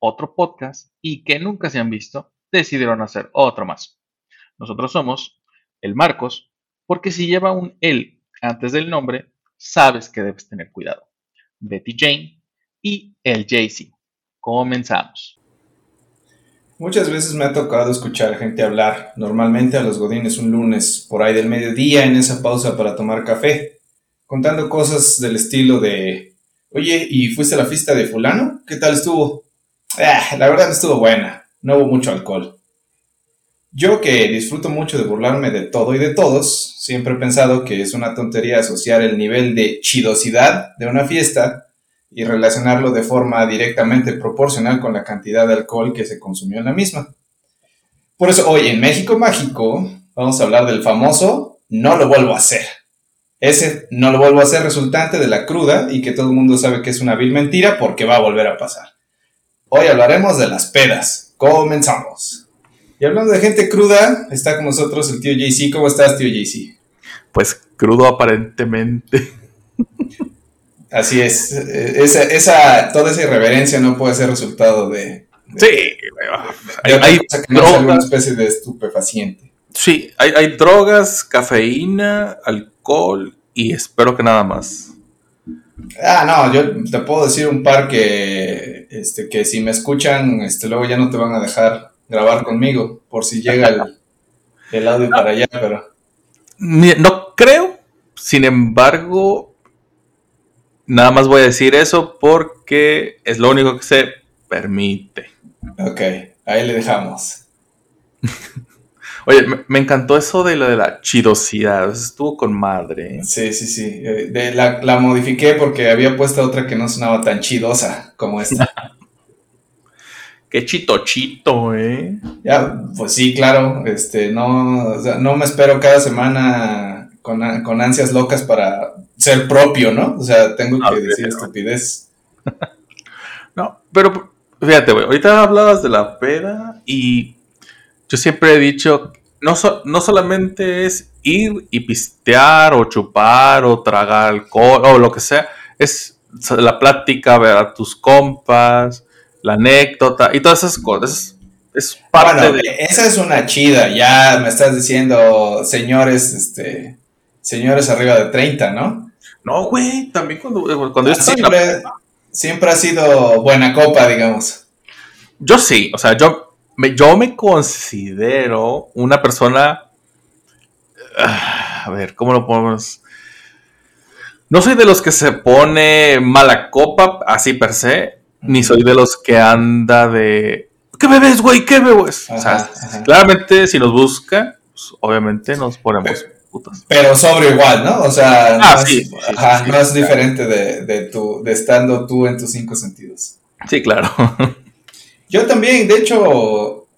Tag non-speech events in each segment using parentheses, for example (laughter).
otro podcast y que nunca se han visto, decidieron hacer otro más. Nosotros somos el Marcos, porque si lleva un él antes del nombre, sabes que debes tener cuidado. Betty Jane y el Jay-Z. Comenzamos. Muchas veces me ha tocado escuchar gente hablar, normalmente a los godines un lunes, por ahí del mediodía, en esa pausa para tomar café, contando cosas del estilo de, oye, ¿y fuiste a la fiesta de fulano? ¿Qué tal estuvo? "Ah, la verdad estuvo buena, no hubo mucho alcohol. Yo que disfruto mucho de burlarme de todo y de todos, siempre he pensado que es una tontería asociar el nivel de chidosidad de una fiesta y relacionarlo de forma directamente proporcional con la cantidad de alcohol que se consumió en la misma. Por eso hoy en México Mágico vamos a hablar del famoso no lo vuelvo a hacer. Ese no lo vuelvo a hacer resultante de la cruda y que todo el mundo sabe que es una vil mentira porque va a volver a pasar. Hoy hablaremos de las pedas. Comenzamos. Y hablando de gente cruda, está con nosotros el tío JC. ¿Cómo estás, tío JC? Pues crudo aparentemente. Así es. eh, Esa, esa, toda esa irreverencia no puede ser resultado de, Sí, de hay, hay no alguna especie de estupefaciente. sí, hay, hay drogas, cafeína, alcohol y espero que nada más. Ah, no, yo te puedo decir un par que, este, que si me escuchan, este, luego ya no te van a dejar grabar conmigo, por si llega el, el audio para allá, pero No creo, sin embargo, nada más voy a decir eso porque es lo único que se permite. ok, ahí le dejamos. (laughs) Oye, me, me encantó eso de lo de la chidosidad, estuvo con madre. Sí, sí, sí. eh, de- la, la modifiqué porque había puesto otra que no sonaba tan chidosa como esta. (laughs) (laughs) Qué chitochito, ¿eh? Ya, pues sí, claro, este, no, o sea, no me espero cada semana con, con ansias locas para ser propio, ¿no? O sea, tengo que decir estupidez. (laughs) No, pero fíjate, güey, ahorita hablabas de la peda y yo siempre he dicho, no, so- no solamente es ir y pistear o chupar o tragar alcohol o lo que sea, es la plática, ver a tus compas, la anécdota y todas esas cosas. Es, parte Bueno, de... esa es una chida, ya me estás diciendo, señores, este, señores arriba de 30, ¿no? No, güey, también cuando, cuando yo la Siempre, siempre ha sido buena copa, digamos. Yo sí, o sea, yo me, yo me considero una persona. ah, A ver, ¿cómo lo podemos.? No soy de los que se pone mala copa, así per se, ni soy de los que anda de. ¿Qué bebes, güey? ¿Qué bebes? o sea, Ajá, claramente, si nos busca, pues, obviamente nos ponemos putas. Pero sobre igual, ¿no? O sea, no, Ah, es, sí, ajá, sí, no es diferente de, de, tu, de estando tú en tus cinco sentidos. Sí, claro. (laughs) Yo también, de hecho,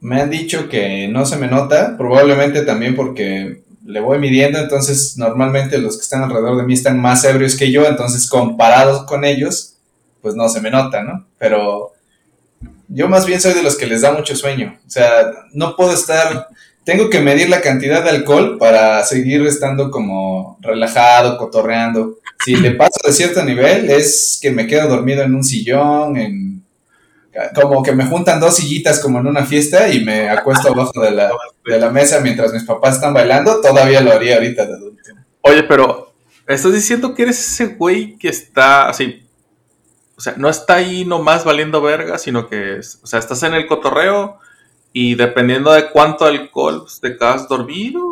me han dicho que no se me nota, probablemente también porque le voy midiendo, entonces normalmente los que están alrededor de mí están más ebrios que yo, entonces comparados con ellos, pues no se me nota, ¿no? Pero yo más bien soy de los que les da mucho sueño, o sea, no puedo estar, tengo que medir la cantidad de alcohol para seguir estando como relajado, cotorreando. Si le paso de cierto nivel es que me quedo dormido en un sillón, en como que me juntan dos sillitas como en una fiesta y me acuesto (laughs) abajo de la, de la mesa mientras mis papás están bailando, todavía lo haría ahorita de adulto. Oye, pero estás diciendo que eres ese güey que está así. O sea, no está ahí nomás valiendo verga, sino que, es- o sea, estás en el cotorreo y dependiendo de cuánto alcohol pues, te quedas dormido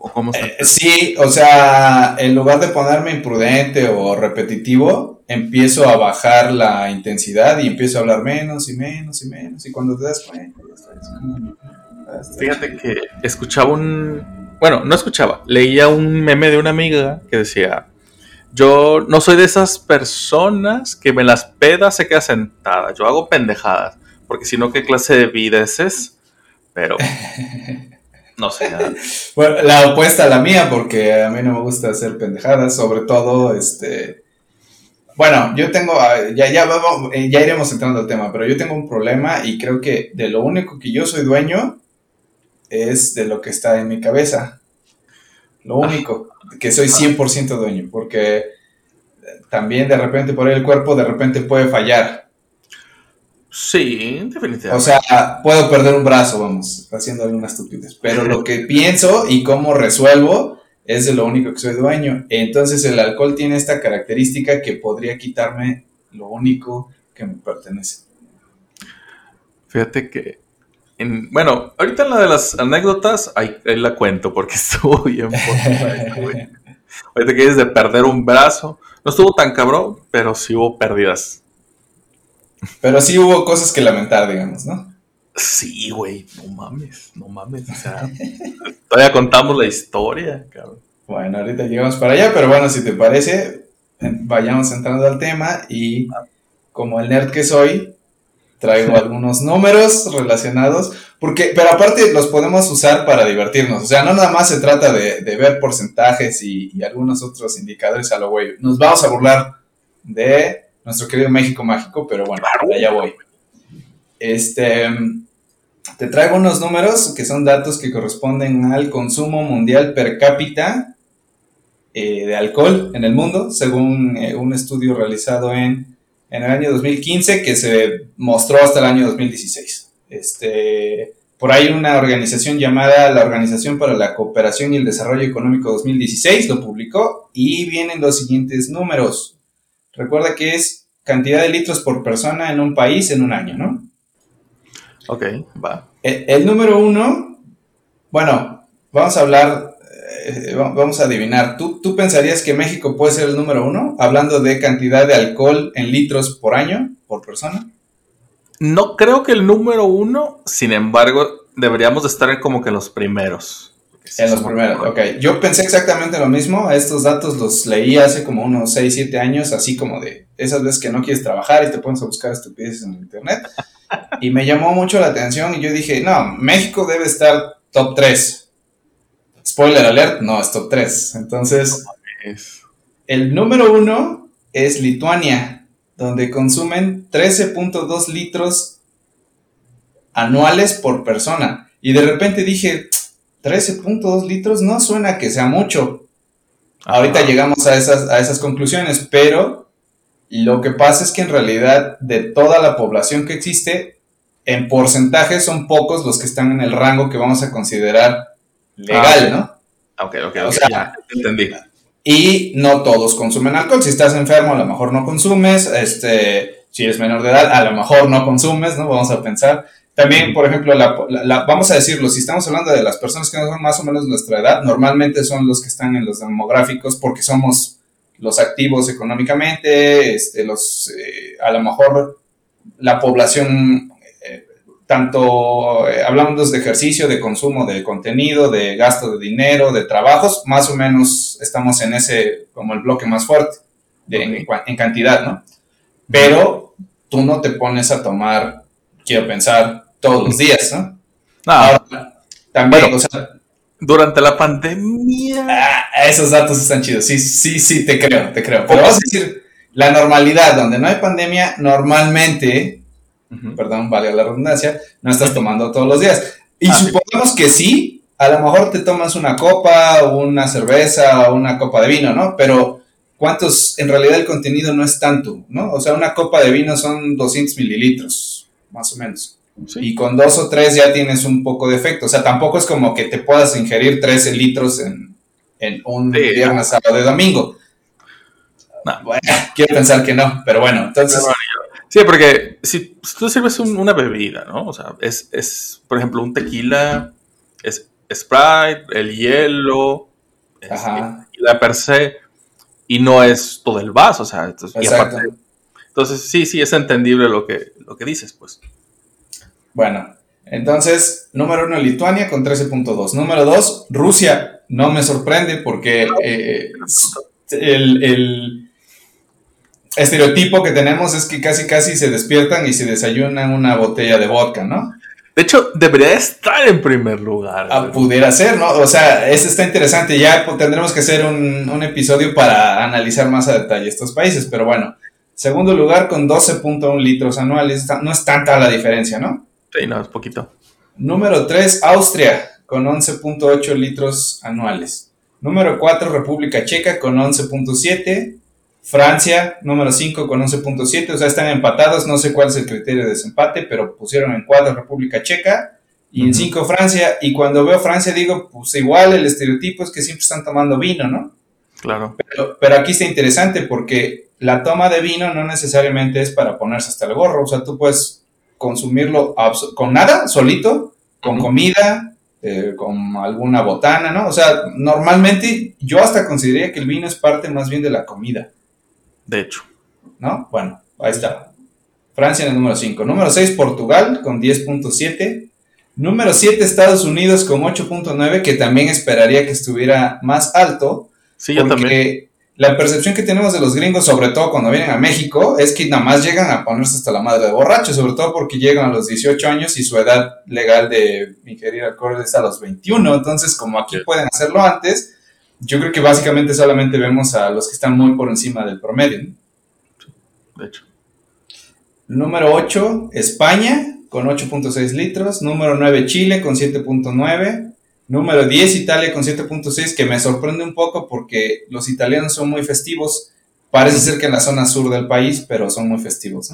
o, o- o cómo está. Eh, sí, o sea, en lugar de ponerme imprudente o repetitivo, empiezo a bajar la intensidad y empiezo a hablar menos y menos y menos y cuando te das cuenta, ya estás como- ya estás Fíjate que escuchaba un. Bueno, no escuchaba, leía un meme de una amiga que decía: Yo no soy de esas personas que me las pedas se queda sentada, yo hago pendejadas. porque si no, ¿qué clase de vida es esa? Pero, (laughs) no sé. nada. (laughs) Bueno, la opuesta a la mía, porque a mí no me gusta hacer pendejadas, sobre todo, este... Bueno, yo tengo, ah, ya, ya, vamos, eh, ya iremos entrando al tema, pero yo tengo un problema y creo que de lo único que yo soy dueño es de lo que está en mi cabeza. Lo único, que soy 100% dueño, porque también de repente por ahí el cuerpo de repente puede fallar. Sí, definitivamente. O sea, puedo perder un brazo, vamos, haciendo alguna estupidez. Pero lo que pienso y cómo resuelvo es de lo único que soy dueño. Entonces el alcohol tiene esta característica que podría quitarme lo único que me pertenece. Fíjate que, en- bueno, ahorita en la de las anécdotas, ahí, ahí la cuento porque (laughs) estuvo bien. (laughs) ahorita que dices de perder un brazo, no estuvo tan cabrón, pero sí hubo pérdidas. Pero sí hubo cosas que lamentar, digamos, ¿no? Sí, güey, no mames, no mames. O sea, (laughs) todavía contamos la historia, cabrón. Bueno, ahorita llegamos para allá, pero bueno, si te parece, vayamos entrando al tema y como el nerd que soy, traigo (laughs) algunos números relacionados, porque, pero aparte los podemos usar para divertirnos, o sea, no nada más se trata de, de ver porcentajes y, y algunos otros indicadores a lo güey, nos vamos a burlar de nuestro querido México Mágico, pero bueno, allá voy. Este, te traigo unos números que son datos que corresponden al consumo mundial per cápita eh, de alcohol en el mundo, según eh, un estudio realizado en, en el año 2015 que se mostró hasta el año 2016. Este, por ahí una organización llamada la Organización para la Cooperación y el Desarrollo Económico 2016 lo publicó y vienen los siguientes números. Recuerda que es cantidad de litros por persona en un país en un año, ¿no? Ok, va. El, el número uno, bueno, vamos a hablar, eh, va- vamos a adivinar. ¿Tú, ¿Tú pensarías que México puede ser el número uno? Hablando de cantidad de alcohol en litros por año, por persona. No creo que el número uno, sin embargo, deberíamos de estar como que los primeros. Sí En los primeros, ok. Yo pensé exactamente lo mismo. Estos datos los leí hace como unos 6, 7 años, así como de esas veces que no quieres trabajar y te pones a buscar estupideces en internet. Y me llamó mucho la atención y yo dije, no, México debe estar top 3. Spoiler alert, no, es top 3. Entonces, Es- el número uno es Lituania, donde consumen 13.2 litros anuales por persona. Y de repente dije, 13.2 litros no suena que sea mucho. Ahorita llegamos a esas, a esas conclusiones, pero lo que pasa es que en realidad de toda la población que existe, en porcentaje son pocos los que están en el rango que vamos a considerar legal, Ah, ¿no? Ok, ok, O sea, ya, entendí. Y no todos consumen alcohol. Si estás enfermo, a lo mejor no consumes. Este, si eres menor de edad, a lo mejor no consumes, ¿no? Vamos a pensar. También, por ejemplo, la, la- la- vamos a decirlo, si estamos hablando de las personas que no son más o menos nuestra edad, normalmente son los que están en los demográficos porque somos los activos económicamente, este, los, eh, a lo mejor la población, eh, tanto eh, hablamos de ejercicio, de consumo de contenido, de gasto de dinero, de trabajos, más o menos estamos en ese, como el bloque más fuerte de, en, en cantidad, ¿no? Pero tú no te pones a tomar, quiero pensar, todos los días, ¿no? No, Ahora, también, Bueno. o sea, durante la pandemia. Ah, esos datos están chidos. Sí, sí, sí, te creo, te creo. Pero vamos a decir, la normalidad, donde no hay pandemia, normalmente, perdón, vale la redundancia, no estás tomando todos los días. Y Ah, sí. supongamos que sí, a lo mejor te tomas una copa, una cerveza, o una copa de vino, ¿no? Pero ¿cuántos, en realidad el contenido no es tanto, ¿no? O sea, una copa de vino son 200 mililitros, más o menos. Sí. Y con dos o tres ya tienes un poco de efecto. O sea, tampoco es como que te puedas ingerir 13 litros en, en un Sí, viernes, sábado y domingo. No. Bueno, quiero pensar que no, pero bueno, entonces, Sí, porque si, si tú sirves un- una bebida, ¿no? O sea, es, es, por ejemplo, un tequila, es Sprite, el hielo, es Ajá. tequila per se, y no es todo el vaso, o sea, entonces, y aparte- entonces sí, sí, es entendible lo que, lo que dices, pues. bueno, entonces, número uno, Lituania con 13.2. Número dos, Rusia. No me sorprende porque eh, el, el- estereotipo que tenemos es que casi casi se despiertan y se desayunan una botella de vodka, ¿no? De hecho, debería estar en primer lugar. Ah, pudiera ser, ¿no? O sea, eso está interesante. Ya pues, tendremos que hacer un, un, episodio para analizar más a detalle estos países, pero bueno. Segundo lugar con 12.1 litros anuales. No es tanta la diferencia, ¿no? Sí, no, es poquito. Número 3, Austria, con 11.8 litros anuales. Número 4, República Checa, con 11.7. Francia, número 5 con 11.7, o sea, están empatados, no sé cuál es el criterio de desempate, pero pusieron en 4 República Checa y en 5 Francia, y cuando veo Francia digo, pues igual el estereotipo es que siempre están tomando vino, ¿no? Claro. Pero, pero aquí está interesante porque la toma de vino no necesariamente es para ponerse hasta el gorro, o sea, tú puedes consumirlo con nada, solito, con comida, eh, con alguna botana, ¿no? O sea, normalmente yo hasta consideraría que el vino es parte más bien de la comida. De hecho. ¿No? Bueno, ahí está. Francia en el número 5. Número 6, Portugal con 10.7. Número 7, Estados Unidos con 8.9, que también esperaría que estuviera más alto. Sí, yo también. La percepción que tenemos de los gringos, sobre todo cuando vienen a México, es que nada más llegan a ponerse hasta la madre de borracho, sobre todo porque llegan a los 18 años y su edad legal de ingerir alcohol es a los 21. Entonces, como aquí pueden hacerlo antes, yo creo que básicamente solamente vemos a los que están muy por encima del promedio. De hecho. Número 8, España, con 8.6 litros. Número 9, Chile, con 7.9. Número 10, Italia, con 7.6, que me sorprende un poco porque los italianos son muy festivos. Parece ser que en la zona sur del país, pero son muy festivos.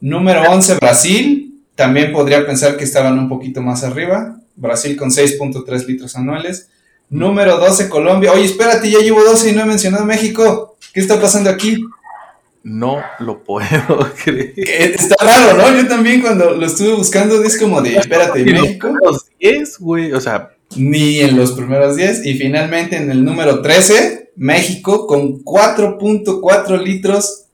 Número 11, Brasil. También podría pensar que estaban un poquito más arriba. Brasil con 6.3 litros anuales. Número 12, Colombia. Oye, espérate, ya llevo 12 y no he mencionado México. ¿Qué está pasando aquí? No lo puedo (laughs) creer. Está raro, ¿no? Yo también cuando lo estuve buscando es como de, espérate, México. En los 10, güey, o sea. Ni en los primeros 10. Y finalmente en el número 13, México con 4.4 litros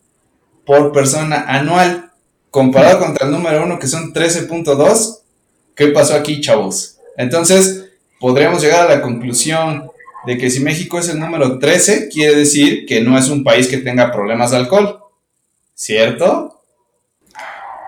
por persona anual. Comparado contra el número 1 que son 13.2. ¿Qué pasó aquí, chavos? Entonces, podríamos llegar a la conclusión de que si México es el número 13, quiere decir que no es un país que tenga problemas de alcohol. ¿Cierto?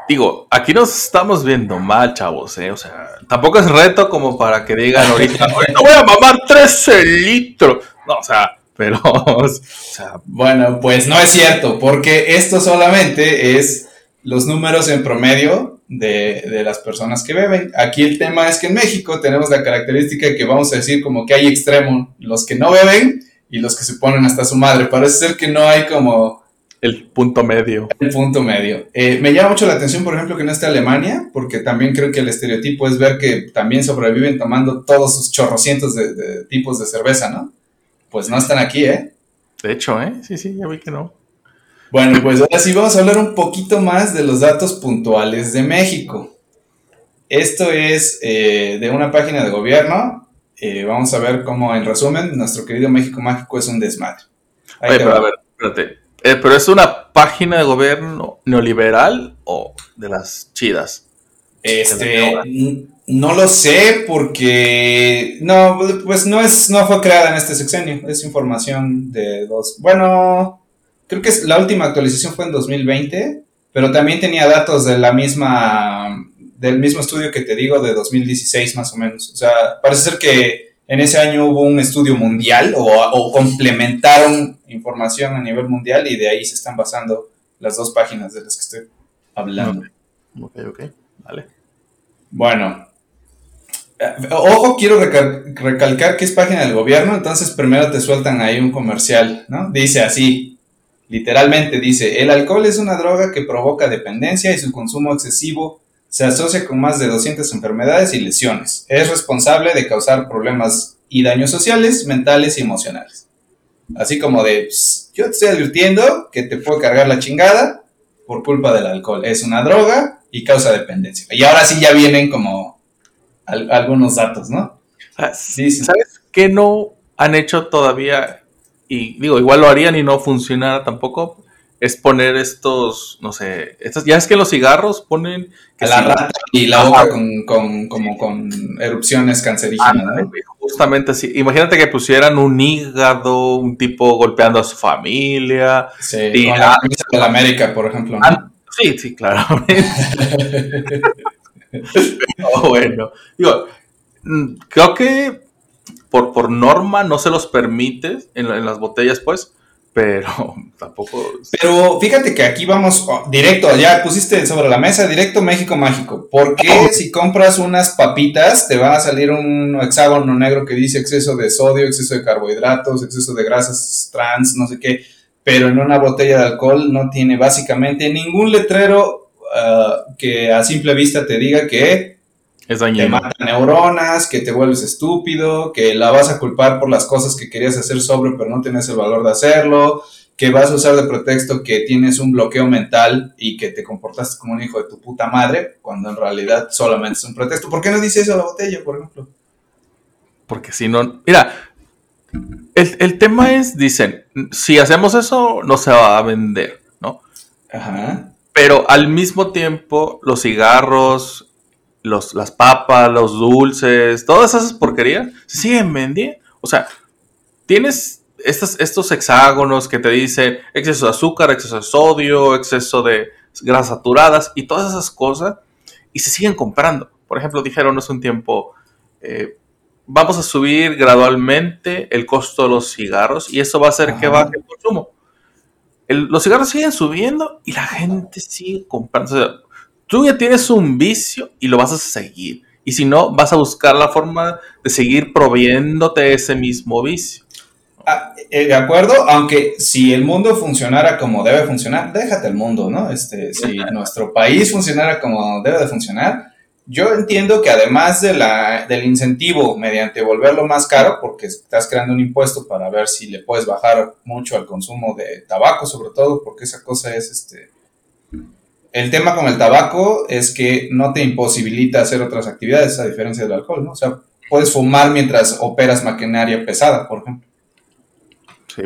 Digo, aquí nos estamos viendo mal, chavos, ¿eh? O sea, tampoco es reto como para que digan ahorita, ahorita voy a mamar 13 litros. No, o sea, pero, (laughs) o sea... Bueno, pues no es cierto, porque esto solamente es los números en promedio de, las personas que beben. Aquí el tema es que en México tenemos la característica que vamos a decir como que hay extremo, los que no beben y los que se ponen hasta su madre. Parece ser que no hay como... El punto medio. El punto medio. Eh, me llama mucho la atención, por ejemplo, que no esté Alemania, porque también creo que el estereotipo es ver que también sobreviven tomando todos sus chorrocientos de, de tipos de cerveza, ¿no? Pues no están aquí, ¿eh? De hecho, ¿eh? Sí, sí, ya vi que no. Bueno, pues ahora sí vamos a hablar un poquito más de los datos puntuales de México. Esto es eh, de una página de gobierno. Eh, vamos a ver cómo, en resumen, nuestro querido México Mágico es un desmadre. Oye, pero a ver, espérate. Eh, ¿Pero es una página de gobierno neoliberal o de las chidas? Este, no lo sé porque no, pues no es, no fue creada en este sexenio. Es información de dos. Bueno, creo que la última actualización fue en 2020, pero también tenía datos de la misma, del mismo estudio que te digo de 2016 más o menos. O sea, parece ser que en ese año hubo un estudio mundial o, complementaron información a nivel mundial y de ahí se están basando las dos páginas de las que estoy hablando. Ok, ok, vale. Bueno, eh, Ojo, quiero recalcar que es página del gobierno, entonces primero te sueltan ahí un comercial, ¿no? Dice así, Literalmente dice, el alcohol es una droga que provoca dependencia y su consumo excesivo se asocia con más de 200 enfermedades y lesiones. Es responsable de causar problemas y daños sociales, mentales y emocionales. Así como de, yo te estoy advirtiendo que te puede cargar la chingada por culpa del alcohol. Es una droga y causa dependencia. Y ahora sí ya vienen como algunos datos, ¿no? Ah, ¿Sabes qué no han hecho todavía y digo, igual lo harían y no funcionara tampoco, es poner estos, no sé, estas, ya es que los cigarros ponen... Que la rata y la boca con, con, como con erupciones cancerígenas, ¿no? Justamente así. Imagínate que pusieran un hígado, un tipo golpeando a su familia. Sí, Y con la- la camisa de la América, por ejemplo. ¿no? Ah, Sí, sí, claramente. (laughs) Pero bueno, digo, mm, creo que por, por norma no se los permite en las botellas, pues, pero (laughs) tampoco. Pero fíjate que aquí vamos oh, directo, ya pusiste sobre la mesa, directo México Mágico. ¿Por qué si compras unas papitas te va a salir un hexágono negro que dice exceso de sodio, exceso de carbohidratos, exceso de grasas trans, no sé qué? Pero en una botella de alcohol no tiene básicamente ningún letrero ah, que a simple vista te diga que Es te dañino. mata neuronas, que te vuelves estúpido, que la vas a culpar por las cosas que querías hacer sobre pero no tienes el valor de hacerlo, que vas a usar de pretexto que tienes un bloqueo mental y que te comportaste como un hijo de tu puta madre, cuando en realidad solamente es un pretexto. ¿Por qué no dice eso la botella, por ejemplo? Porque si no. Mira, el, el tema es: dicen, si hacemos eso, no se va a vender, ¿no? Ajá. Pero al mismo tiempo, los cigarros, los, las papas, los dulces, todas esas porquerías se siguen vendiendo. O sea, tienes estas, estos hexágonos que te dicen exceso de azúcar, exceso de sodio, exceso de grasas saturadas y todas esas cosas y se siguen comprando. Por ejemplo, dijeron hace un tiempo, eh, vamos a subir gradualmente el costo de los cigarros y eso va a hacer que baje el consumo. El- los cigarros siguen subiendo y la gente sigue comprando. O sea, tú ya tienes un vicio y lo vas a seguir. Y si no, vas a buscar la forma de seguir proveyéndote ese mismo vicio. Ah, eh, de acuerdo, aunque si el mundo funcionara como debe funcionar, déjate el mundo, ¿no? Este, si nuestro país funcionara como debe de funcionar, yo entiendo que además de la, del incentivo mediante volverlo más caro, porque estás creando un impuesto para ver si le puedes bajar mucho al consumo de tabaco, sobre todo, porque esa cosa es este. El tema con el tabaco es que no te imposibilita hacer otras actividades, a diferencia del alcohol, ¿no? O sea, puedes fumar mientras operas maquinaria pesada, por ejemplo. Sí.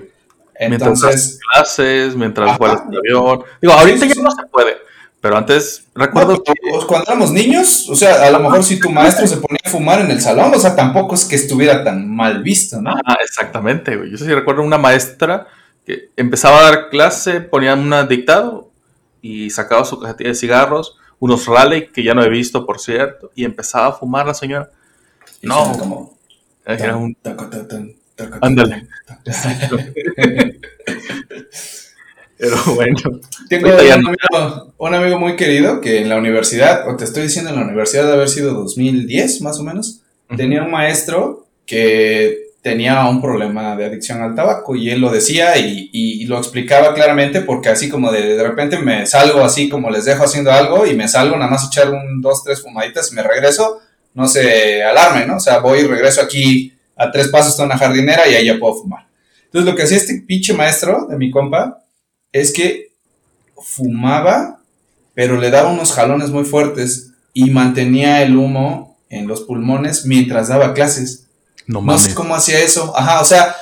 Mientras Entonces, clases, mientras Ajá. vuelas en avión. Digo, ahorita ya no se puede. Pero antes, recuerdo no, que cuando éramos niños, o sea, a lo mejor si tu maestro se ponía a fumar en el salón, o sea, tampoco es que estuviera tan mal visto, ¿no? Ah, exactamente, güey. Yo sí recuerdo una maestra que empezaba a dar clase, ponía un dictado y sacaba su cajetilla de cigarros, unos Raleigh que ya no he visto, por cierto, y empezaba a fumar la señora. Y No. como, Era un... Ándale. (laughs) Pero bueno. Tengo un amigo, un amigo muy querido que en la universidad, o te estoy diciendo en la universidad de haber sido 2010 más o menos, tenía un maestro que tenía un problema de adicción al tabaco y él lo decía y, y- lo explicaba claramente porque así como de, de repente me salgo así como les dejo haciendo algo y me salgo nada más echar un, dos, tres fumaditas y me regreso, no se alarme, ¿no? O sea, voy y regreso aquí a tres pasos de una jardinera y ahí ya puedo fumar. Entonces lo que hacía este pinche maestro de mi compa es que fumaba, pero le daba unos jalones muy fuertes y mantenía el humo en los pulmones mientras daba clases. No No sé cómo hacía eso. Ajá, o sea,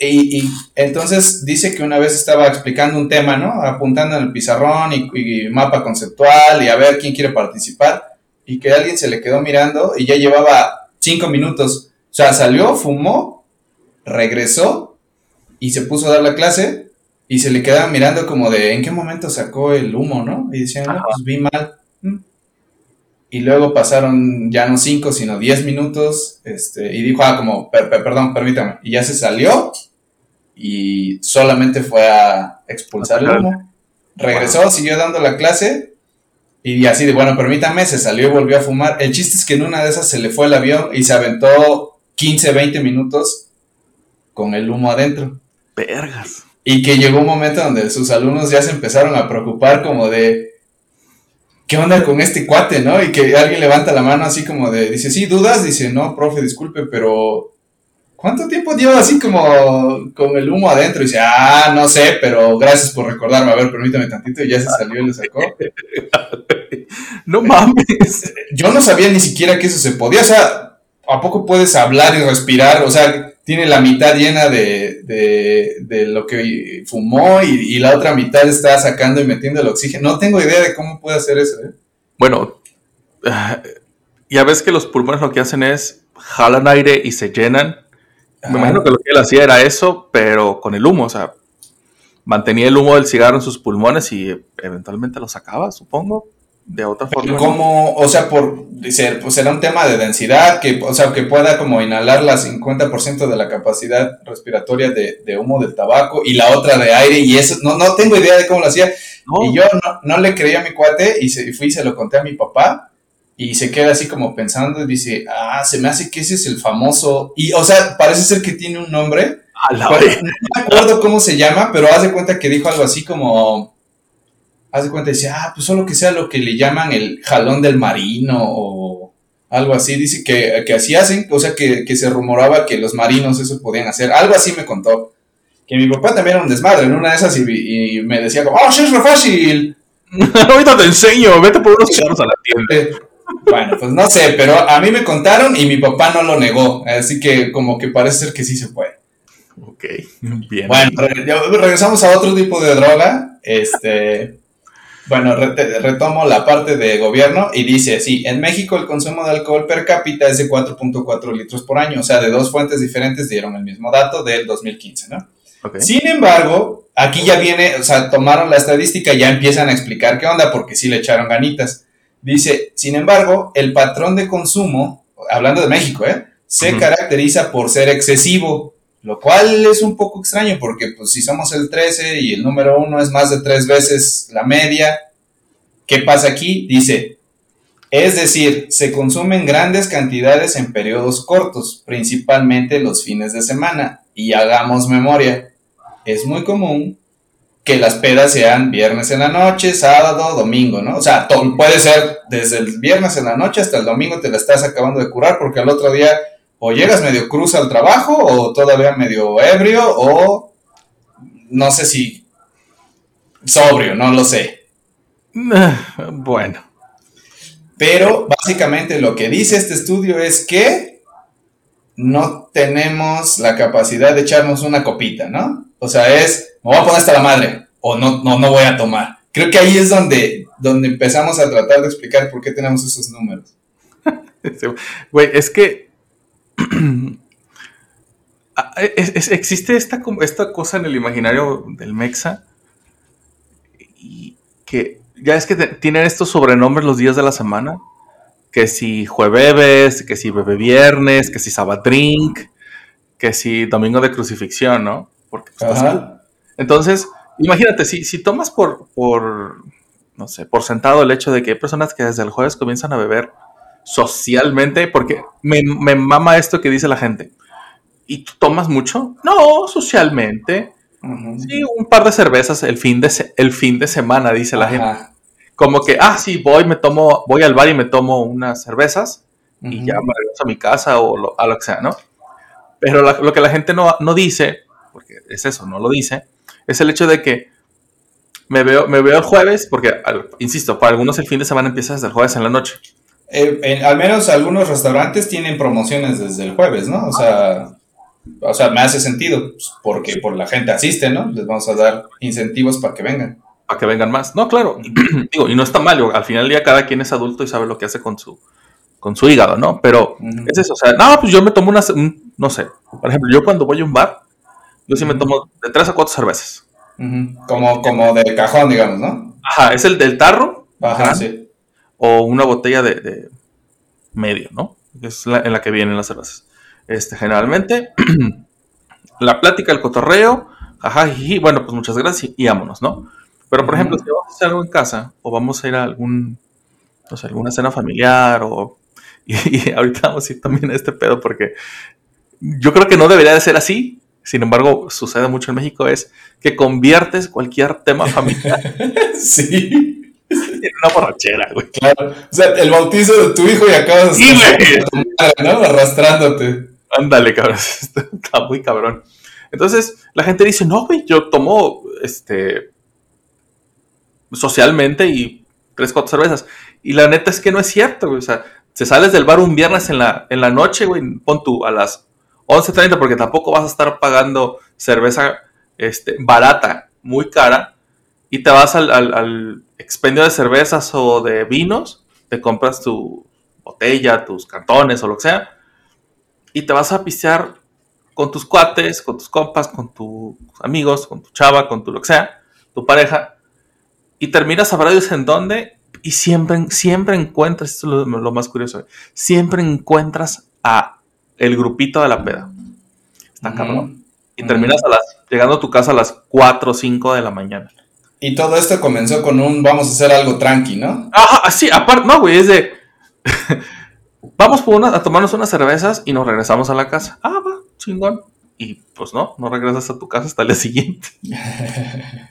y, y entonces dice que una vez estaba explicando un tema, ¿no? Apuntando en el pizarrón y, y mapa conceptual y a ver quién quiere participar y que alguien se le quedó mirando y ya llevaba cinco minutos. O sea, salió, fumó, regresó y se puso a dar la clase y se le quedaba mirando como de en qué momento sacó el humo, ¿no? Y decían, no, pues vi mal. Y luego pasaron ya no cinco, sino diez minutos, este, y dijo, ah, como, per- per- perdón, permítame. Y ya se salió y solamente fue a expulsar el humo. Regresó, siguió dando la clase y así de, bueno, permítame, se salió y volvió a fumar. El chiste es que en una de esas se le fue el avión y se aventó 15, 20 minutos con el humo adentro. Vergas. Y que llegó un momento donde sus alumnos ya se empezaron a preocupar como de, ¿qué onda con este cuate, no? Y que alguien levanta la mano así como de, dice, sí, dudas, dice, no, profe, disculpe, pero ¿cuánto tiempo lleva así como con el humo adentro? Y dice, ah, no sé, pero gracias por recordarme, a ver, permítame tantito, y ya se salió y le sacó. (laughs) No mames. Yo no sabía ni siquiera que eso se podía, o sea, ¿a poco puedes hablar y respirar? O sea, tiene la mitad llena de, de, de lo que fumó y, y, la otra mitad está sacando y metiendo el oxígeno. No tengo idea de cómo puede hacer eso. ¿eh? Bueno, ya ves que los pulmones lo que hacen es jalan aire y se llenan. Me imagino que lo que él hacía era eso, pero con el humo, o sea, mantenía el humo del cigarro en sus pulmones y eventualmente lo sacaba, supongo de otra forma. Como, o sea, por, pues era un tema de densidad, que, o sea, que pueda como inhalar la 50% de la capacidad respiratoria de, de, humo del tabaco y la otra de aire, y eso, no, no tengo idea de cómo lo hacía. Y yo no, no, le creí a mi cuate y se, fui y se lo conté a mi papá. Y se queda así como pensando y dice, ah, se me hace que ese es el famoso. Y, o sea, parece ser que tiene un nombre. A la no me acuerdo cómo se llama, pero haz de cuenta que dijo algo así como haz de cuenta, dice, ah, pues solo que sea lo que le llaman el jalón del marino o algo así, dice que, que así hacen, o sea, que, que, se rumoraba que los marinos eso podían hacer, algo así me contó. Que mi papá también era un desmadre en una de esas y, y me decía como, oh, sí, es re fácil. (laughs) Ahorita te enseño, vete por unos cigarros a la tienda. Bueno, pues no sé, pero a mí me contaron y mi papá no lo negó, así que como que parece ser que sí se puede. Ok, bien. Bueno, regresamos a otro tipo de droga, este... Bueno, retomo la parte de gobierno y dice, sí, en México el consumo de alcohol per cápita es de 4.4 litros por año, o sea, de dos fuentes diferentes dieron el mismo dato del 2015, ¿no? Okay. Sin embargo, aquí ya viene, o sea, tomaron la estadística y ya empiezan a explicar qué onda, porque sí le echaron ganitas. Dice, sin embargo, el patrón de consumo, hablando de México, ¿eh? Se uh -huh. caracteriza por ser excesivo, lo cual es un poco extraño porque pues si somos el 13 y el número 1 es más de tres veces la media, ¿qué pasa aquí? Dice, es decir, se consumen grandes cantidades en periodos cortos, principalmente los fines de semana, y hagamos memoria, es muy común que las pedas sean viernes en la noche, sábado, domingo, ¿no? O sea, puede ser desde el viernes en la noche hasta el domingo te la estás acabando de curar porque al otro día o llegas medio cruz al trabajo o todavía medio ebrio o no sé si sobrio, no lo sé. Bueno. Pero básicamente lo que dice este estudio es que no tenemos la capacidad de echarnos una copita, ¿no? O sea, es, me voy a poner hasta la madre o no, no, no voy a tomar. Creo que ahí es donde, donde empezamos a tratar de explicar por qué tenemos esos números. (laughs) Güey, es que (clears throat) es, es, existe esta, esta cosa en el imaginario del Mexa y que ya es que te, tienen estos sobrenombres los días de la semana. Que si jueves, que si bebé viernes, que si sabadrink, que si domingo de crucifixión, ¿no? Porque, pues, entonces, imagínate, si, si tomas por, por, no sé, por sentado el hecho de que hay personas que desde el jueves comienzan a beber socialmente, porque me, me, mama esto que dice la gente. ¿Y tú tomas mucho? No, socialmente. Uh -huh. Sí, un par de cervezas el fin de, el fin de semana, dice la gente. Como que, ah, sí, voy, me tomo, voy al bar y me tomo unas cervezas uh -huh. y ya me regreso a mi casa o lo, a lo que sea, ¿no? Pero la, lo que la gente no, no dice, porque es eso, no lo dice, es el hecho de que me veo, me veo el jueves, porque, al, insisto, para algunos el fin de semana empieza desde el jueves en la noche. Eh, en, al menos algunos restaurantes tienen promociones desde el jueves, ¿no? O sea, o sea, me hace sentido, pues, porque por la gente asiste, ¿no? Les vamos a dar incentivos para que vengan. Para que vengan más. No, claro. (clears throat) Digo, y no está mal. Al final del día cada quien es adulto y sabe lo que hace con su, con su hígado, ¿no? Pero uh -huh. es eso. O sea, no, pues yo me tomo unas, no sé. Por ejemplo, yo cuando voy a un bar, yo sí me tomo de tres a cuatro cervezas. Uh -huh. Como, como de cajón, digamos, ¿no? Ajá, es el del tarro. Ajá, sí o una botella de, de medio, ¿no? Es la, en la que vienen las cervezas. Este, generalmente, (clears throat) la plática, el cotorreo, ajá, jiji, bueno, pues muchas gracias y, vámonos, ¿no? Pero, por ejemplo, si vamos a hacer algo en casa o vamos a ir a algún, no sé, alguna cena familiar o... (laughs) Y, y ahorita vamos a ir también a este pedo porque yo creo que no debería de ser así, sin embargo, sucede mucho en México, es que conviertes cualquier tema familiar. (laughs) sí una borrachera, güey. Claro. O sea, el bautizo de tu hijo y acabas sí, ¿no? arrastrándote. Ándale, cabrón. (laughs) Está muy cabrón. Entonces, la gente dice, no, güey, yo tomo este socialmente y tres, cuatro cervezas. Y la neta es que no es cierto, güey. O sea, se sales del bar un viernes en la, en la noche, güey, pon tú a las 11.30 porque tampoco vas a estar pagando cerveza este, barata, muy cara, y te vas al, al, al expendio de cervezas o de vinos, te compras tu botella, tus cartones o lo que sea, y te vas a pistear con tus cuates, con tus compas, con tus amigos, con tu chava, con tu lo que sea, tu pareja, y terminas sabrá Dios en dónde, y siempre, siempre encuentras, esto es lo, lo más curioso, siempre encuentras a el grupito de la peda. Está Ujú. cabrón. Y terminas a las, llegando a tu casa a las 4 o 5 de la mañana. Y todo esto comenzó con un vamos a hacer algo tranqui, ¿no? Ajá, sí, aparte, no, güey, es de. (laughs) Vamos por una, a tomarnos unas cervezas y nos regresamos a la casa. Ah, va, chingón. Y pues no, no regresas a tu casa hasta el día siguiente. (laughs)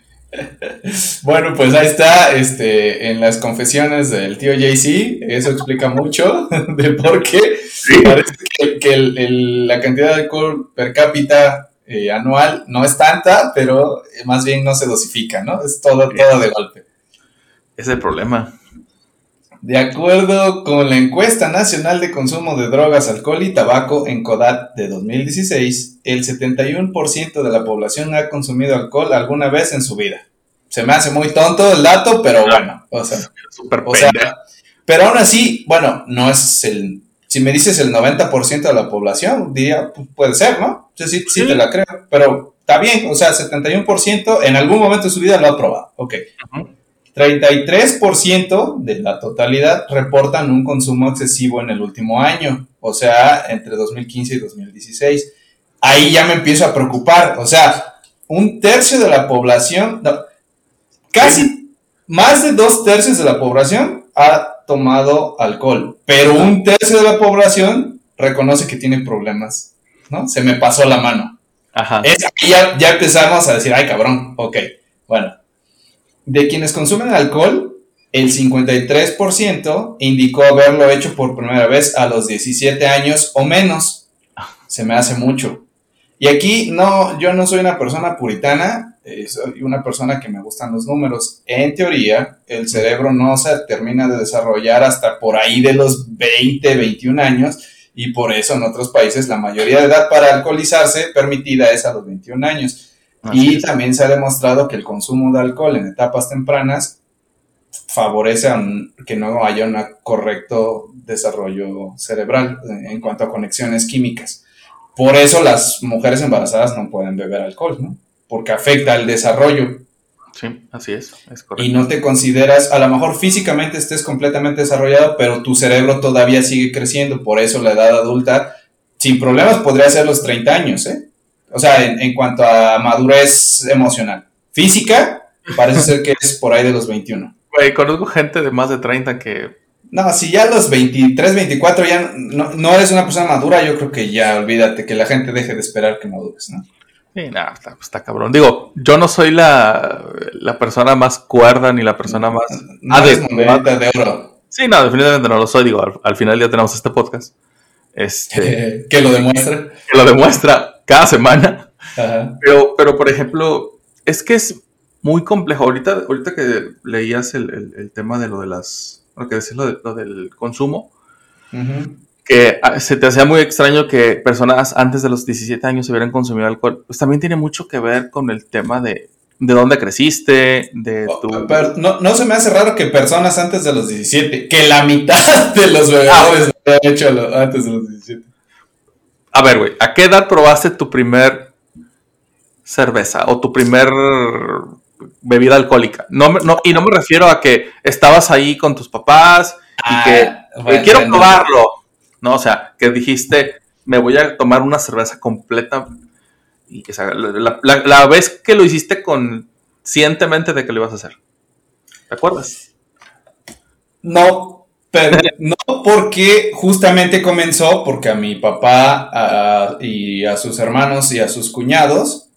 Bueno, pues ahí está, este, en las confesiones del tío JC, eso explica mucho (laughs) de por qué parece que, que el- el- la cantidad de alcohol per cápita eh, anual no es tanta, pero eh, más bien no se dosifica, ¿no? Es todo, todo de golpe. Es el problema. De acuerdo con la encuesta nacional de consumo de drogas, alcohol y tabaco en CODAT de 2016, el 71% de la población ha consumido alcohol alguna vez en su vida. Se me hace muy tonto el dato, pero bueno, o sea, o sea, pero aún así, bueno, no es el, si me dices el 90% de la población, diría, pues, puede ser, ¿no? Sí, sí, sí Sí. te la creo, pero está bien, o sea, 71% en algún momento de su vida lo ha probado, ok. Ujú. 33% de la totalidad reportan un consumo excesivo en el último año, o sea, entre 2015 y 2016. Ahí ya me empiezo a preocupar, o sea, un tercio de la población, no, casi más de dos tercios de la población ha tomado alcohol, pero un tercio de la población reconoce que tiene problemas, ¿no? Se me pasó la mano. Ajá. Es, ya, ya empezamos a decir, ay cabrón, ok, bueno. De quienes consumen alcohol, el 53% indicó haberlo hecho por primera vez a los 17 años o menos. Se me hace mucho. Y aquí no, yo no soy una persona puritana, soy una persona que me gustan los números. En teoría, el cerebro no se termina de desarrollar hasta por ahí de los 20, 21 años y por eso en otros países la mayoría de edad para alcoholizarse permitida es a los 21 años. Así y es. también se ha demostrado que el consumo de alcohol en etapas tempranas favorece a un- que no haya un correcto desarrollo cerebral en- en cuanto a conexiones químicas. Por eso las mujeres embarazadas no pueden beber alcohol, ¿no? Porque afecta al desarrollo Sí, así es. Es correcto. y no te consideras, a lo mejor físicamente estés completamente desarrollado, pero tu cerebro todavía sigue creciendo, por eso la edad adulta, sin problemas, podría ser los 30 años, ¿eh? O sea, en, en cuanto a madurez emocional. Física, parece ser que es por ahí de los 21. (laughs) Güey, conozco gente de más de 30 que. No, si ya a los 23, 24 ya no, no eres una persona madura, yo creo que ya olvídate que la gente deje de esperar que madures, ¿no? Sí, nada, está, está cabrón. Digo, yo no soy la, la persona más cuerda ni la persona más. No Ah, de- de oro. Sí, no, definitivamente no lo soy. Digo, al, al final ya tenemos este podcast. Este. (laughs) que lo demuestra. que lo demuestra cada semana. Ajá. Pero, pero por ejemplo, es que es muy complejo. Ahorita, ahorita que leías el, el- el tema de lo de las. Lo que decías, lo, de- lo del consumo, Ujú. Que ah, se te hacía muy extraño que personas antes de los 17 años hubieran consumido alcohol. Pues también tiene mucho que ver con el tema de, de dónde creciste, de tu. Oh, Pero no, no se me hace raro que personas antes de los 17, que la mitad (laughs) de los bebedores lo hayan hecho lo- antes de los 17. A ver, güey, ¿a qué edad probaste tu primer cerveza o tu primer bebida alcohólica? No, no, y no me refiero a que estabas ahí con tus papás y que Ah, "Güey, bueno, quiero probarlo. No, o sea, que dijiste, me voy a tomar una cerveza completa y que la, la- la vez que lo hiciste conscientemente de que lo ibas a hacer. ¿Te acuerdas? No, pero (laughs) no porque justamente comenzó porque a mi papá a- y a sus hermanos y a sus cuñados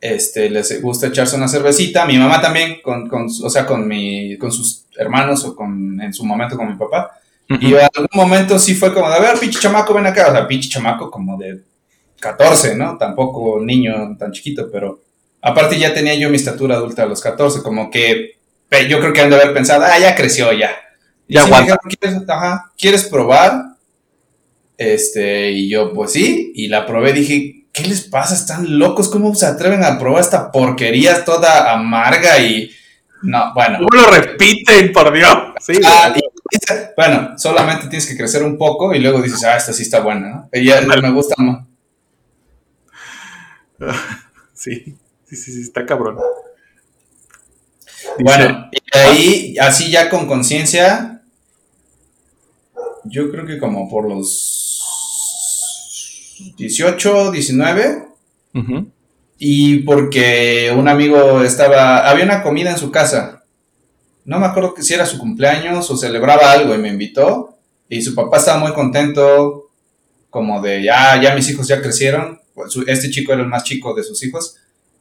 este, les gusta echarse una cervecita. Mi mamá también, con, con- o sea, con, mi, con sus hermanos o con, en su momento con mi papá. Y en algún momento sí fue como de, a ver, pinche chamaco, ven acá. O sea, pinche chamaco como de 14, ¿no? Tampoco niño tan chiquito, pero aparte ya tenía yo mi estatura adulta a los 14, como que yo creo que han de haber pensado, ah, ya creció ya. Y Ya sí dijeron, ¿quieres, ajá, ¿quieres probar? Este, y yo, pues sí, y la probé, dije, ¿qué les pasa? Están locos, ¿cómo se atreven a probar esta porquería toda amarga y... No, bueno. ¿Cómo lo repiten, por Dios? Sí, Ah, y- (laughs) bueno, solamente tienes que crecer un poco y luego dices, ah, esta sí está buena, ¿no? Y ya me gusta más. (laughs) sí, sí, sí, sí, está cabrón. Bueno, y ahí, así ya con conciencia, yo creo que como por los 18, 19, Ujú. y porque un amigo estaba, había una comida en su casa, no me acuerdo que si era su cumpleaños o celebraba algo y me invitó, y su papá estaba muy contento, como de, ya, ya mis hijos ya crecieron, Pues, este chico era el más chico de sus hijos,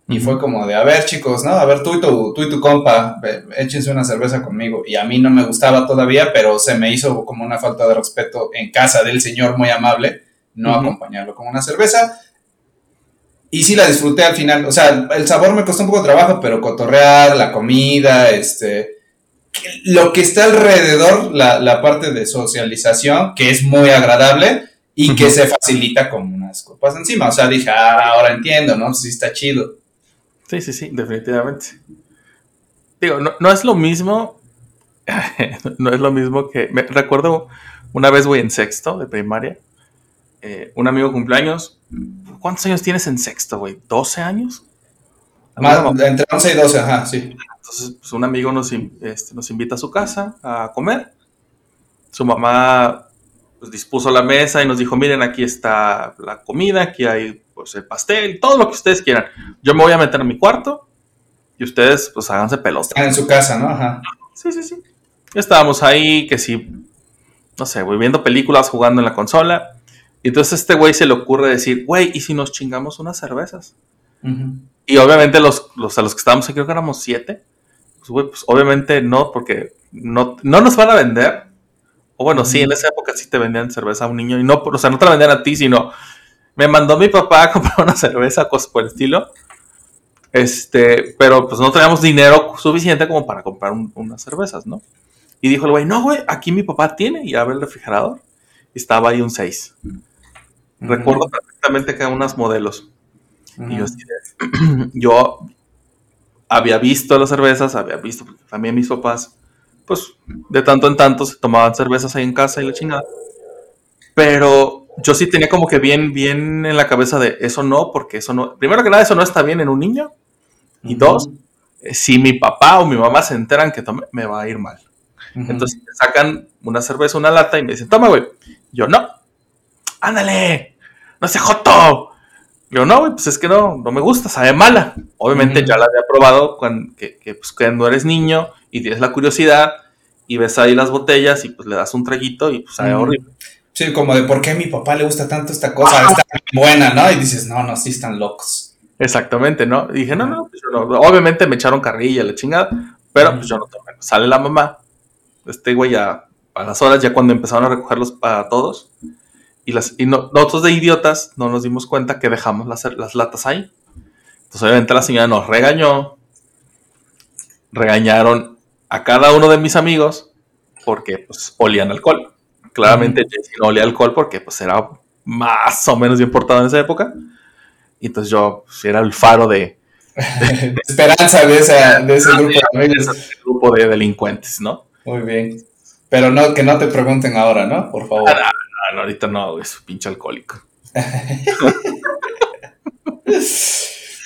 y fue como de, a ver chicos, ¿no? A ver, tú y tu, tú y tu compa, échense una cerveza conmigo. Y a mí no me gustaba todavía, pero se me hizo como una falta de respeto en casa del señor muy amable, no acompañarlo con una cerveza. Y sí la disfruté al final. O sea, el sabor me costó un poco de trabajo, pero cotorrear, la comida, este... Lo que está alrededor, la, la parte de socialización, que es muy agradable y que se facilita con unas copas encima. O sea, dije, ah, ahora entiendo, ¿no? Sí está chido. Sí, sí, sí, definitivamente. Digo, no, no es lo mismo. (laughs) no es lo mismo que. Me, recuerdo una vez, güey, en sexto de primaria. eh, un amigo cumpleaños. ¿Cuántos años tienes en sexto, güey? ¿12 años? Más, entre 11 y 12, ajá, sí. Entonces, pues un amigo nos, este, nos invita a su casa a comer. Su mamá pues, dispuso la mesa y nos dijo, miren, aquí está la comida, aquí hay pues, el pastel, todo lo que ustedes quieran. Yo me voy a meter en mi cuarto y ustedes pues háganse pelos. Están en su casa, ¿no? Ajá. Sí, sí, sí. Estábamos ahí, que sí, no sé, güey, viendo películas, jugando en la consola. Y entonces a este güey se le ocurre decir, güey, ¿y si nos chingamos unas cervezas? Y obviamente los, los a los que estábamos creo que éramos siete. Pues, güey, pues obviamente no, porque no, no nos van a vender. O bueno, sí, en esa época sí te vendían cerveza a un niño. Y no, o sea, no te la vendían a ti, sino me mandó mi papá a (laughs) comprar una cerveza, cosas por el estilo. Este, pero pues no teníamos dinero suficiente como para comprar un- unas cervezas, ¿no? Y dijo el güey, no, güey, aquí mi papá tiene. Y abre el refrigerador. Y estaba ahí un 6. Recuerdo perfectamente que eran unos modelos. Y yo, (clears throat) yo había visto las cervezas, había visto también mis papás, pues de tanto en tanto se tomaban cervezas ahí en casa y la chingada. Pero yo sí tenía como que bien, bien en la cabeza de eso no, porque eso no, primero que nada, eso no está bien en un niño. Y Ujú. dos, eh, si mi papá o mi mamá se enteran que tomé, me va a ir mal. Ujú. Entonces me sacan una cerveza, una lata y me dicen, toma, güey. Yo, no, ándale, no sé, joto. Yo, no, güey, pues es que no, no me gusta, sabe mala. Obviamente ya la había probado cuando, que, que, pues, cuando eres niño y tienes la curiosidad y ves ahí las botellas y pues le das un traguito y pues sabe horrible. Sí, como de por qué a mi papá le gusta tanto esta cosa, está buena, ¿no? Y dices, no, no, sí están locos. Exactamente, ¿no? Y dije, no, no, pues yo no. Obviamente me echaron carrilla, la chingada, pero pues yo no tomé. Sale la mamá, este güey ya a las horas, ya cuando empezaron a recogerlos para todos, y, las, y no- nosotros de idiotas no nos dimos cuenta que dejamos las, las latas ahí. Entonces obviamente la señora nos regañó, regañaron a cada uno de mis amigos porque pues olían alcohol. Claramente Jesse no olía alcohol porque pues era más o menos bien portado en esa época. Y entonces yo pues, era el faro (laughs) de, Esperanza de, esa, de ese grupo de de ese grupo de delincuentes, ¿no? Muy bien. Pero no, que no te pregunten ahora, ¿no? Por favor. Ah, no, ahorita no, güey, es un pinche alcohólico. (laughs)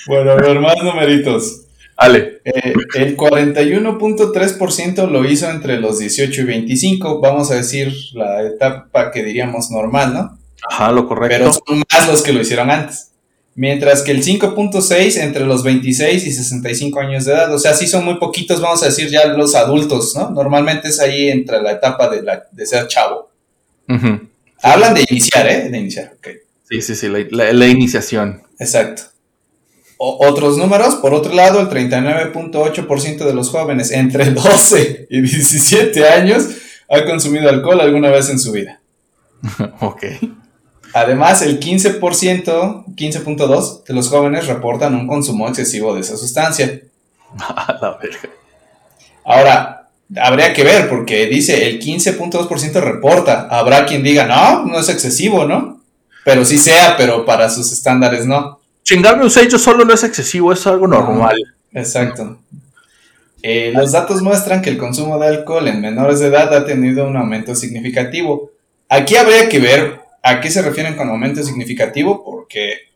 Bueno, a ver, más numeritos. Ale, Eh, el 41.3% lo hizo entre los 18 y 25, vamos a decir la etapa que diríamos normal, ¿no? ajá, lo correcto. Pero son más los que lo hicieron antes. Mientras que el 5.6 entre los 26 y 65 años de edad, o sea, sí son muy poquitos, vamos a decir ya los adultos, ¿no? Normalmente es ahí entre la etapa de, la, de ser chavo. Ujú. Hablan de iniciar, ¿eh? De iniciar, ok. Sí, sí, sí, la, la- la iniciación. Exacto. O- otros números, por otro lado, el 39.8% de los jóvenes entre (laughs) 12 y 17 años ha consumido alcohol alguna vez en su vida. (laughs) ok. Además, el 15%, 15.2% de los jóvenes reportan un consumo excesivo de esa sustancia. (laughs) A la verga. Ahora, habría que ver, porque dice el 15.2% reporta. Habrá quien diga, no, no es excesivo, ¿no? Pero sí sea, pero para sus estándares no. Chingarme un sello solo no es excesivo, es algo normal. Exacto. Eh, los datos muestran que el consumo de alcohol en menores de edad ha tenido un aumento significativo. Aquí habría que ver a qué se refieren con aumento significativo, porque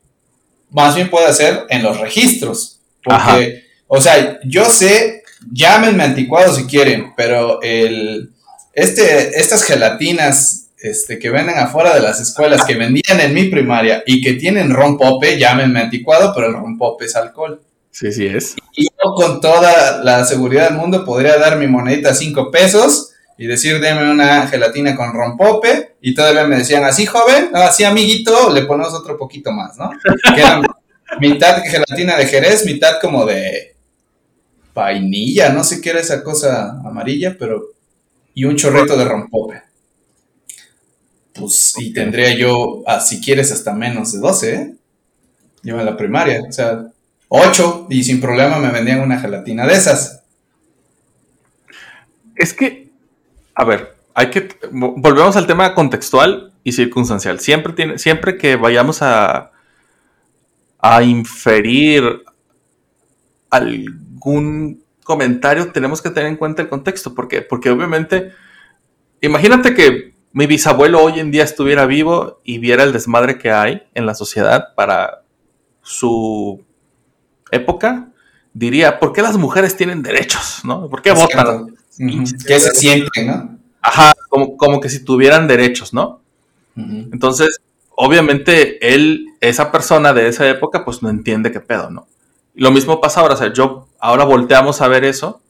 más bien puede ser en los registros. Porque, o sea, yo sé, llámenme anticuado si quieren, pero el, este, estas gelatinas este, que venden afuera de las escuelas, que vendían en mi primaria y que tienen rompope, llámenme anticuado, pero el rompope es alcohol. Sí, sí es. Y yo con toda la seguridad del mundo podría dar mi monedita a 5 pesos y decir, deme una gelatina con rompope. Y todavía me decían, así joven, así amiguito, le ponemos otro poquito más, ¿no? Que era (laughs) mitad gelatina de Jerez, mitad como de vainilla, no sé qué era esa cosa amarilla, pero... Y un chorrito de rompope. Pues, y tendría yo, ah, si quieres, hasta menos de 12, ¿eh? Yo en la primaria, o sea, 8 y sin problema me vendían una gelatina de esas. Es que, a ver, hay que, volvemos al tema contextual y circunstancial. Siempre, tiene, siempre que vayamos a, a inferir algún comentario, tenemos que tener en cuenta el contexto. ¿Por qué? Porque obviamente, imagínate que mi bisabuelo hoy en día estuviera vivo y viera el desmadre que hay en la sociedad para su época, diría, ¿por qué las mujeres tienen derechos? ¿no? ¿Por qué votan? ¿Qué se siente, no? Ajá, como, como que si tuvieran derechos, ¿no? Entonces, obviamente, él, esa persona de esa época, pues no entiende qué pedo, ¿no? Lo mismo pasa ahora, o sea, yo, ahora volteamos a ver eso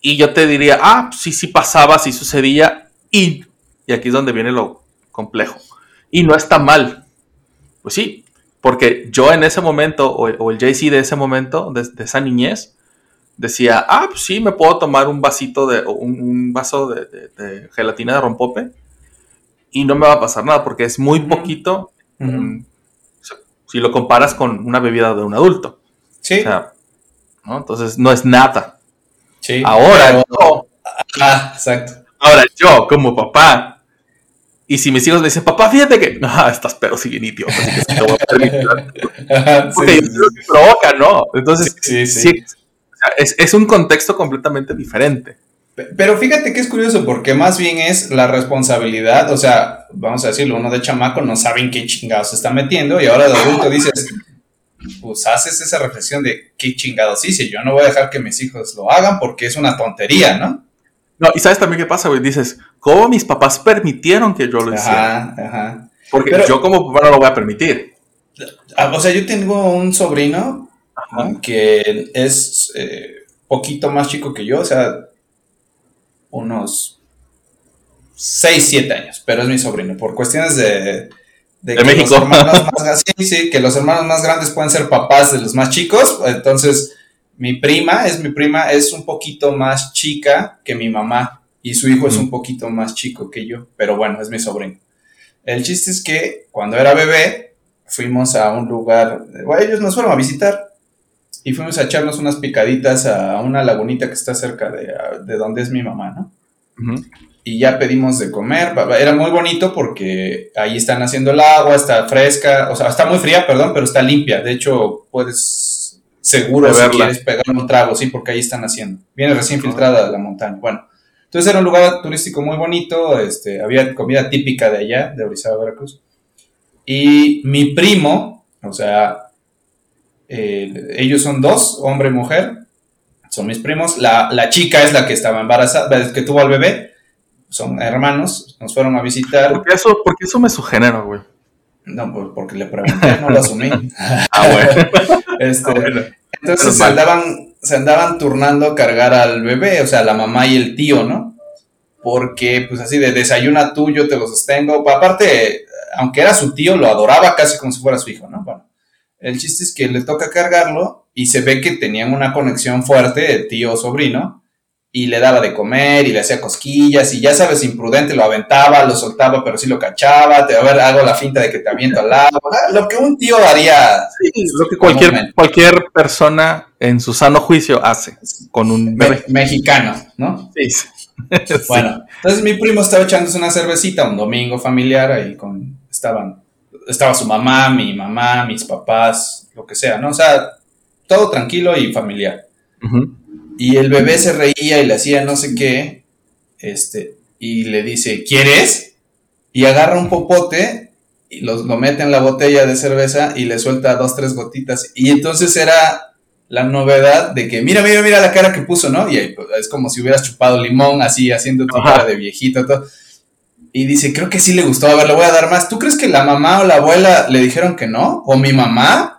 y yo te diría, ah, sí, sí pasaba, sí sucedía y, y aquí es donde viene lo complejo. Y no está mal. Pues sí, porque yo en ese momento, o, el JC de ese momento, de, esa niñez, decía, ah, pues sí, me puedo tomar un vasito de, un, vaso de, gelatina de rompope y no me va a pasar nada porque es muy poquito mm, si lo comparas con una bebida de un adulto. Sí. O sea, ¿no? Entonces no es nada. Sí. Ahora yo. Ah, exacto. Ahora yo, como papá, y si mis hijos me dicen, papá, fíjate que. No, (laughs) estás pero si bien idiota, así que te voy a permitir. (laughs) Porque sí, lo que provoca, ¿no? Entonces, sí, sí. es, es, un contexto completamente diferente. Pero fíjate que es curioso, porque más bien es la responsabilidad, o sea, vamos a decirlo, uno de chamaco no saben qué chingados se está metiendo, y ahora de adulto dices, pues haces esa reflexión de qué chingados hice, yo no voy a dejar que mis hijos lo hagan porque es una tontería, ¿no? No, y sabes también qué pasa, güey. Dices, ¿cómo mis papás permitieron que yo lo hiciera? Ajá, ajá. Porque yo como papá no lo voy a permitir. Ah, o sea, yo tengo un sobrino que es eh, poquito más chico que yo, o sea, unos 6, 7 años, pero es mi sobrino. Por cuestiones de, de, México. más, (laughs) sí, sí, que los hermanos más grandes pueden ser papás de los más chicos, entonces mi prima, es mi prima, es un poquito más chica que mi mamá y su hijo es un poquito más chico que yo, pero bueno, es mi sobrino. El chiste es que cuando era bebé fuimos a un lugar, bueno, ellos nos fueron a visitar y fuimos a echarnos unas picaditas a una lagunita que está cerca de, de donde es mi mamá, ¿no? Y ya pedimos de comer, era muy bonito porque ahí están haciendo el agua, está fresca, o sea, está muy fría, perdón, pero está limpia, de hecho puedes seguro si quieres pegar un trago, sí, porque ahí están haciendo. Viene recién filtrada de la montaña. Bueno, entonces era un lugar turístico muy bonito, este, había comida típica de allá, de Orizaba, Veracruz. Y mi primo, o sea, ellos son dos, hombre y mujer, son mis primos. La, la, chica es la que estaba embarazada, que tuvo al bebé, son hermanos, nos fueron a visitar. Porque eso, porque eso me sugenera, güey. No, porque le pregunté, no lo asumí. (laughs) ah, bueno. (laughs) Este, ah, entonces se andaban, se andaban turnando a cargar al bebé, o sea, la mamá y el tío, ¿no? Porque, pues así de desayuna tú, yo te lo sostengo. Aparte, aunque era su tío, lo adoraba casi como si fuera su hijo, ¿no? Bueno, el chiste es que le toca cargarlo y se ve que tenían una conexión fuerte, tío-sobrino, y le daba de comer y le hacía cosquillas y ya sabes, imprudente, lo aventaba, lo soltaba, pero sí lo cachaba, te a ver, hago la finta de que te aviento al agua, lo que un tío haría. lo que cualquier, cualquier persona en su sano juicio hace con un bebé. mexicano, ¿no? (laughs) Sí. Bueno, entonces mi primo estaba echándose una cervecita un domingo familiar ahí con, estaban, estaba su mamá, mi mamá, mis papás, lo que sea, ¿no? O sea, todo tranquilo y familiar. Y el bebé se reía y le hacía no sé qué, este, y le dice, ¿quieres? Y agarra un popote y lo, lo mete en la botella de cerveza y le suelta dos, tres gotitas. Y entonces era la novedad de que, mira, mira, mira la cara que puso, ¿no? Y es como si hubieras chupado limón, así, haciendo tu cara de viejito, todo. Y dice, creo que sí le gustó, a ver, le voy a dar más. ¿Tú crees que la mamá o la abuela le dijeron que no? ¿O mi mamá?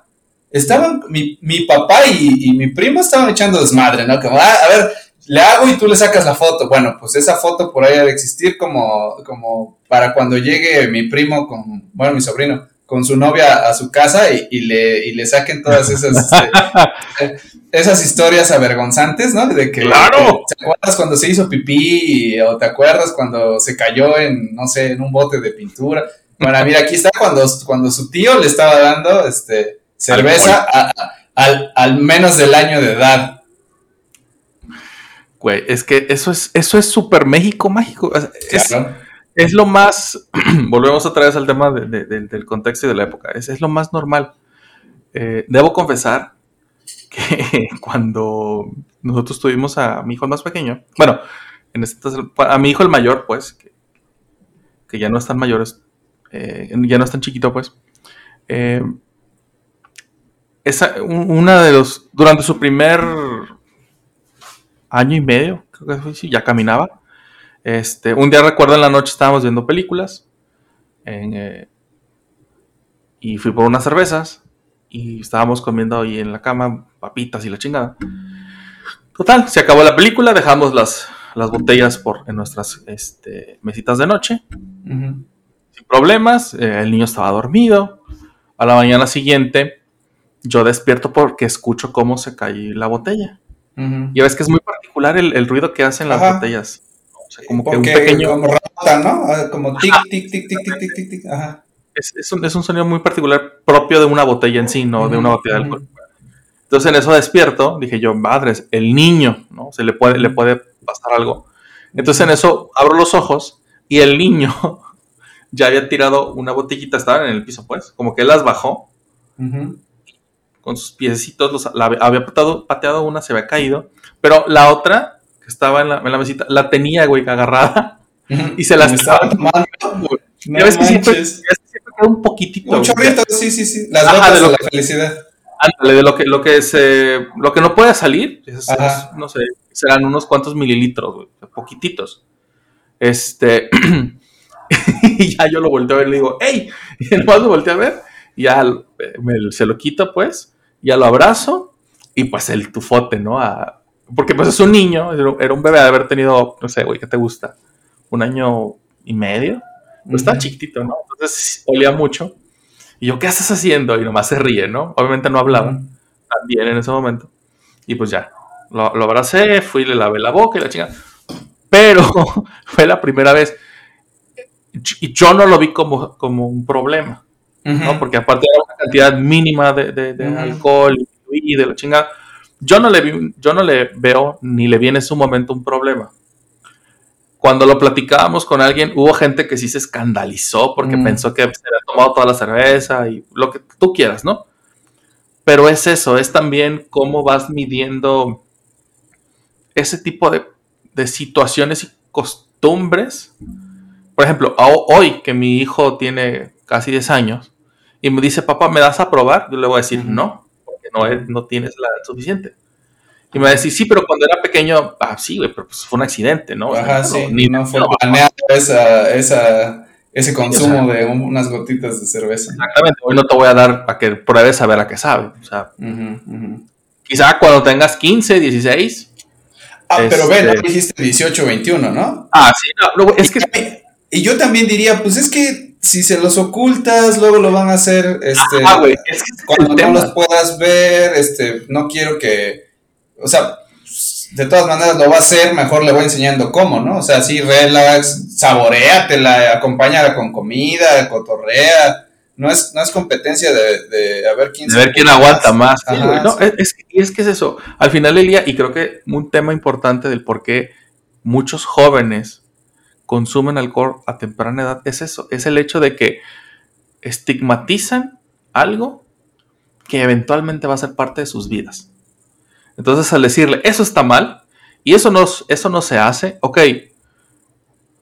Estaban, mi, mi papá y, mi primo estaban echando desmadre, ¿no? Como, ah, a ver, le hago y tú le sacas la foto. Bueno, pues esa foto por ahí ha de existir como, como para cuando llegue mi primo con, bueno, mi sobrino, con su novia a su casa y, le, y le saquen todas (laughs) esas, este, esas historias avergonzantes, ¿no? De que, claro. ¿te acuerdas cuando se hizo pipí o te acuerdas cuando se cayó en, no sé, en un bote de pintura? Bueno, mira, aquí está cuando, cuando su tío le estaba dando, este, Cerveza al, menos del año de edad. Güey, es que eso es eso es súper México mágico. Es, lo más. (clears throat) volvemos otra vez al tema del contexto y de la época. Es, es lo más normal. Eh, debo confesar (laughs) que cuando nosotros tuvimos a mi hijo más pequeño, bueno, en este, a mi hijo el mayor, pues, que, ya no es tan mayor, eh, ya no es tan chiquito, pues, eh, esa, una de los, durante su primer año y medio, creo que fue, ya caminaba. Este, un día recuerdo en la noche estábamos viendo películas eh, y fui por unas cervezas y estábamos comiendo ahí en la cama papitas y la chingada. Total, se acabó la película, dejamos las, las botellas por, en nuestras este, mesitas de noche. Sin problemas, eh, el niño estaba dormido. A la mañana siguiente yo despierto porque escucho cómo se cae la botella. Y ves que es muy particular el, ruido que hacen las botellas. O sea, como que un pequeño. Como rota, ¿no? Ah, como tic, tic, tic, tic, tic, tic, tic, Ajá. Es, un, es, un, sonido muy particular propio de una botella en sí, no de una botella de alcohol. Entonces en eso despierto, dije yo, madres, el niño, ¿no? Se le puede, le puede pasar algo. Entonces en eso abro los ojos y el niño (laughs) ya había tirado una botellita, estaban en el piso, pues, como que él las bajó con sus piecitos, la, había pateado, pateado, una, se había caído, pero la otra, que estaba en la, en la mesita, la tenía, güey, agarrada y se la estaba tomando. No ves que siempre, queda un poquitito. Un chorrito, sí, sí, sí. Las gotas de, la felicidad. Ándale, de lo que, lo que se, lo que no puede salir, no sé, serán unos cuantos mililitros, güey, poquititos. Este, (clears throat) y ya yo lo volteo a ver y le digo, ¡Ey! (laughs) Y además lo volteé a ver, y ya se lo quito, pues, ya lo abrazo y pues el tufote, ¿no? porque pues es un niño, era un bebé de haber tenido, no sé, güey, ¿qué te gusta? Un año y medio. Pues está chiquitito, ¿no? Entonces olía mucho. Y yo, ¿qué estás haciendo? Y nomás se ríe, ¿no? Obviamente no hablaba también en ese momento. Y pues ya, lo, lo, abracé, fui, le lavé la boca y la chingada. Pero (laughs) fue la primera vez. Y yo no lo vi como, como un problema. ¿No? Porque aparte era una cantidad mínima de, alcohol y de la chingada. Yo no, le yo no le veo ni le viene en su momento un problema. Cuando lo platicábamos con alguien, hubo gente que sí se escandalizó porque pensó que se había tomado toda la cerveza y lo que tú quieras, ¿no? Pero es eso, es también cómo vas midiendo ese tipo de, de situaciones y costumbres. Por ejemplo, hoy que mi hijo tiene casi 10 años, y me dice, papá, ¿me das a probar? Yo le voy a decir, no, porque no, no tienes la suficiente. Y me va a decir, sí, pero cuando era pequeño, ah, sí, güey, pero pues fue un accidente, ¿no? Ajá, sí, ni, no fue planeado esa, esa, ese consumo de unas gotitas de cerveza. Exactamente, hoy no te voy a dar para que pruebes a ver a qué sabe. O sea, quizá cuando tengas 15, 16. Ah, pero ve, no este dijiste 18, 21, ¿no? Ah, sí, no, es que... Y yo también diría, pues es que si se los ocultas, luego lo van a hacer, este, cuando no los puedas ver, este, no quiero que, o sea, de todas maneras lo va a hacer, mejor le voy enseñando cómo, ¿no? O sea, sí, relax, saboreatela, acompáñala con comida, cotorrea. No es, no es competencia de, de a ver quién, de ver quién aguanta más. no, es, es que es eso. Al final del día, y creo que un tema importante del por qué muchos jóvenes consumen alcohol a temprana edad es eso, es el hecho de que estigmatizan algo que eventualmente va a ser parte de sus vidas. Entonces, al decirle, eso está mal y eso no, eso no se hace, ok,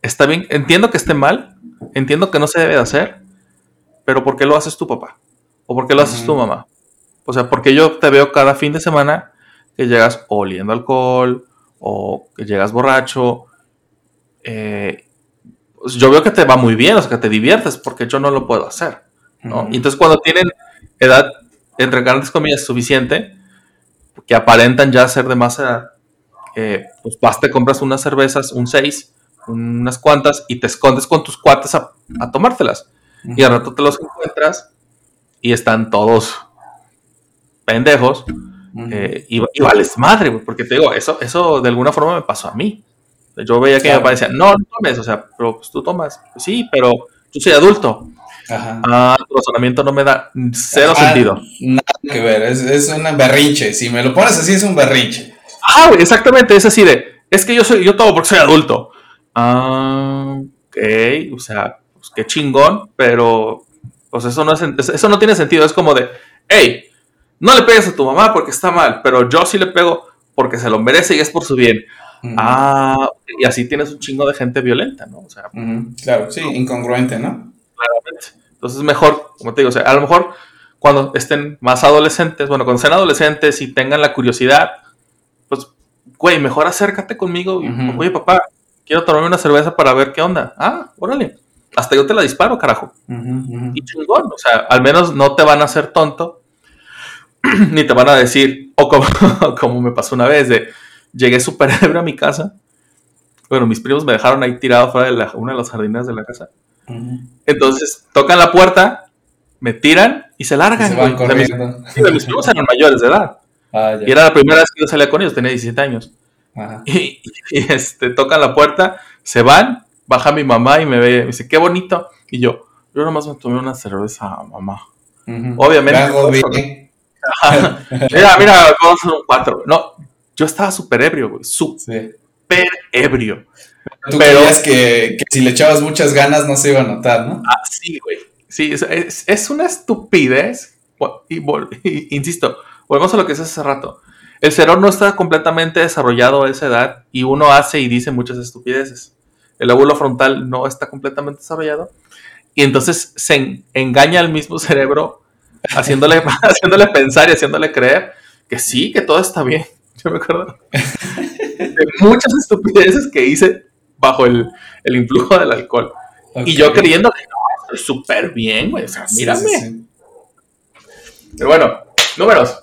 está bien, entiendo que esté mal, entiendo que no se debe de hacer, pero ¿por qué lo haces tu papá? ¿O por qué lo haces tu mamá? O sea, porque yo te veo cada fin de semana que llegas oliendo alcohol o que llegas borracho. Eh, pues yo veo que te va muy bien, o sea, que te diviertes, porque yo no lo puedo hacer. ¿no? Y entonces cuando tienen edad, entre grandes comillas, suficiente, que aparentan ya ser de más edad, eh, pues vas, te compras unas cervezas, un 6, unas cuantas, y te escondes con tus cuates a, tomártelas. Y al rato te los encuentras y están todos pendejos. Eh, y, vales madre, porque te digo, eso, eso de alguna forma me pasó a mí. Yo veía que mi papá decía, no, no tomes, o sea, pero pues tú tomas. sí, pero yo soy adulto. Ajá. Ah, el razonamiento no me da cero sentido. Nada que ver, es, es un berrinche. Si me lo pones así, es un berrinche. Ah, exactamente, es así de, es que yo soy, yo tomo porque soy adulto. Ah, ok, o sea, pues qué chingón, pero pues eso no, es, eso no tiene sentido. Es como de, hey, no le pegues a tu mamá porque está mal, pero yo sí le pego porque se lo merece y es por su bien. Ah, y así tienes un chingo de gente violenta, ¿no? O sea, claro, sí, incongruente, ¿no? Claramente. Entonces, mejor, como te digo, o sea, a lo mejor cuando estén más adolescentes, bueno, cuando sean adolescentes y tengan la curiosidad, pues, güey, mejor acércate conmigo y, oye, papá, quiero tomarme una cerveza para ver qué onda. Ah, órale, hasta yo te la disparo, carajo. Y chingón, o sea, al menos no te van a hacer tonto, (clears throat) ni te van a decir, o como, (laughs) como me pasó una vez, de llegué súper ebrio a mi casa. Bueno, mis primos me dejaron ahí tirado fuera de una de las jardinas de la casa. Entonces tocan la puerta, me tiran y se largan. mis, primos eran mayores de edad. Ah, y era la primera vez que yo salía con ellos, tenía 17 años. Y, este, tocan la puerta, se van, baja mi mamá y me ve, me dice, qué bonito. Y yo, yo nomás me tomé una cerveza, mamá. Obviamente. (laughs) mira, mira, vamos a un cuatro. No, yo estaba súper ebrio, güey. Súper ebrio. Tú pero creías que, que, si le echabas muchas ganas no se iba a notar, ¿no? Ah, sí, güey. Sí, es, es, una estupidez. (laughs) Y, insisto, volvemos a lo que es hace rato. El cerebro no está completamente desarrollado a esa edad y uno hace y dice muchas estupideces. El lóbulo frontal no está completamente desarrollado y entonces se engaña al mismo (laughs) cerebro haciéndole, (laughs) haciéndole pensar y haciéndole creer que sí, que todo está bien. Yo me acuerdo de muchas estupideces que hice bajo el, el influjo del alcohol. Y yo creyendo que no, estoy súper bien, güey. O sea, mírame. Pero bueno, números.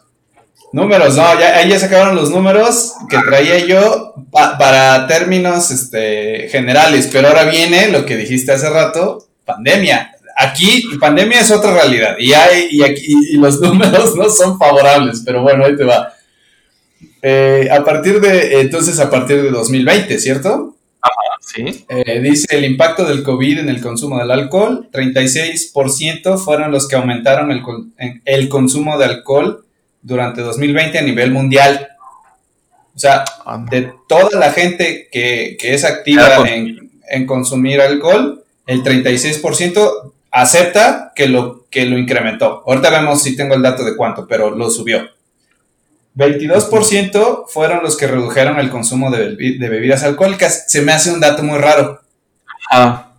Números, no, ya, ahí ya se acabaron los números que traía yo para términos este, generales, pero ahora viene lo que dijiste hace rato, pandemia. Aquí pandemia es otra realidad y, hay, y, aquí, y los (laughs) números no son favorables, pero bueno, ahí te va. Eh, a partir de, entonces, a partir de 2020, ¿cierto? Ajá, sí. Eh, dice el impacto del COVID en el consumo del alcohol, 36% fueron los que aumentaron el, el, consumo de alcohol durante 2020 a nivel mundial. O sea, de toda la gente que, que es activa en, en, consumir alcohol, el 36% acepta que lo, que lo incrementó. Ahorita vemos si tengo el dato de cuánto, pero lo subió. 22% fueron los que redujeron el consumo de, bebidas alcohólicas. Se me hace un dato muy raro. Ah.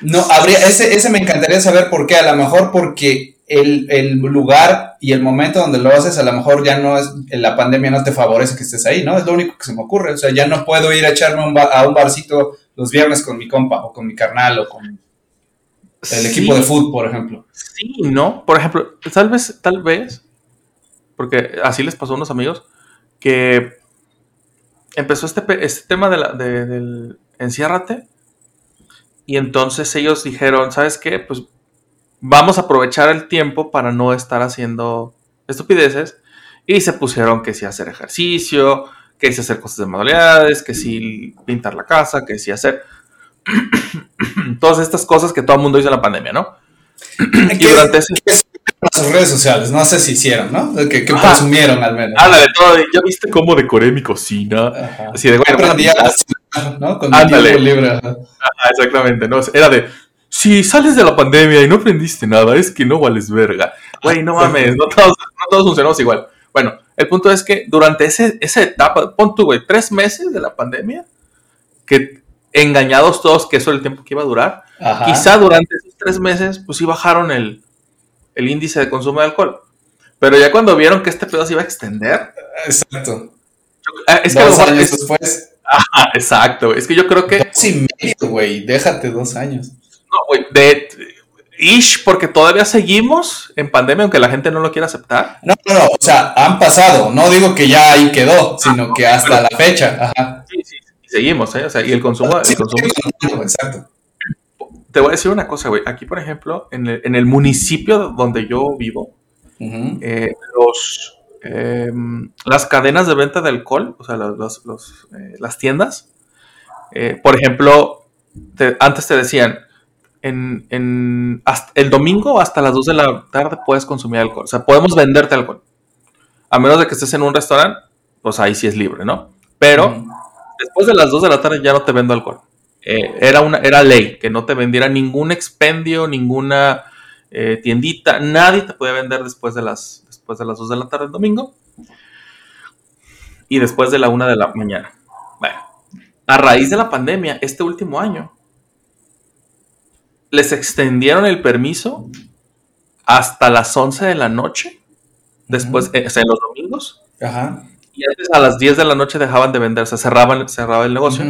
No, habría, ese, ese me encantaría saber por qué. A lo mejor porque el, lugar y el momento donde lo haces, a lo mejor ya no es, la pandemia no te favorece que estés ahí, ¿no? Es lo único que se me ocurre. O sea, ya no puedo ir a echarme a un barcito los viernes con mi compa o con mi carnal o con el equipo de fútbol, por ejemplo. Sí, ¿no? Por ejemplo, tal vez, tal vez porque así les pasó a unos amigos, que empezó este, este tema de la, del enciérrate, y entonces ellos dijeron, ¿sabes qué? Pues vamos a aprovechar el tiempo para no estar haciendo estupideces, y se pusieron que si hacer ejercicio, que si hacer cosas de manualidades, que si pintar la casa, que si hacer (coughs) todas estas cosas que todo el mundo hizo en la pandemia, ¿no? (coughs) y durante ese... sus redes sociales, no sé si hicieron, ¿no? Que, que presumieron al menos. Habla de todo, ya viste cómo decoré mi cocina. Así de, bueno, aprendí a ¿no? Con Ándale. Libre. Ajá, exactamente, ¿no? Era de, si sales de la pandemia y no aprendiste nada, es que no vales verga. Güey, no mames, no todos, no todos funcionamos igual. Bueno, el punto es que durante ese, esa etapa, pon tú, güey, tres meses de la pandemia, que engañados todos que eso era el tiempo que iba a durar, quizá durante esos tres meses, pues sí bajaron el, el índice de consumo de alcohol. Pero ya cuando vieron que este pedo se iba a extender. Exacto. Ah, es que dos años después. Ajá, exacto. Es que yo creo que. Dos y medio, güey. Déjate dos años. No, güey. De ish, porque todavía seguimos en pandemia, aunque la gente no lo quiera aceptar. No, no, no, o sea, han pasado, no digo que ya ahí quedó, sino que hasta la fecha. Ajá. Sí, sí, seguimos, ¿eh? O sea, y el consumo. el consumo exacto. Te voy a decir una cosa, güey. Aquí, por ejemplo, en el, en el municipio donde yo vivo, eh, los, em, las cadenas de venta de alcohol, o sea, los, los, eh, las tiendas, eh, por ejemplo, antes te decían, en, en el domingo hasta las 2 de la tarde puedes consumir alcohol. O sea, podemos venderte alcohol. A menos de que estés en un restaurante, pues ahí sí es libre, ¿no? Pero después de las 2 de la tarde ya no te vendo alcohol. Eh, era, una, era ley que no te vendiera ningún expendio, ninguna eh, tiendita, nadie te podía vender después de, las, después de las 2 de la tarde el domingo y después de la 1 de la mañana. Bueno, a raíz de la pandemia, este último año, les extendieron el permiso hasta las 11 de la noche, después, eh, o sea, en los domingos. Ajá. Y antes a las 10 de la noche dejaban de venderse, cerraban, cerraba el negocio.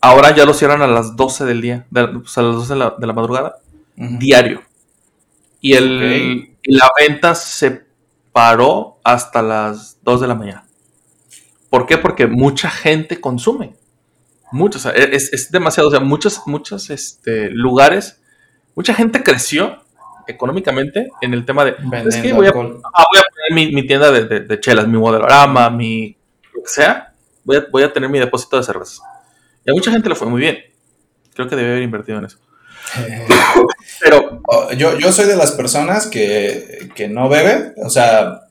Ahora ya lo cierran a las 12 del día, de, sea, a las 12 de la, de la madrugada, diario. Y, el, la venta se paró hasta las 2 de la mañana. ¿Por qué? Porque mucha gente consume. Muchos, es, demasiado, o sea, muchos, muchos este, lugares, mucha gente creció económicamente en el tema de, es que voy a, ah, voy a poner mi, tienda de, chelas, mi modelorama, mi, lo que sea, voy a, voy a tener mi depósito de cervezas. Y a mucha gente le fue muy bien. Creo que debe haber invertido en eso. (laughs) Pero oh, yo, yo soy de las personas que, que no bebe, o sea,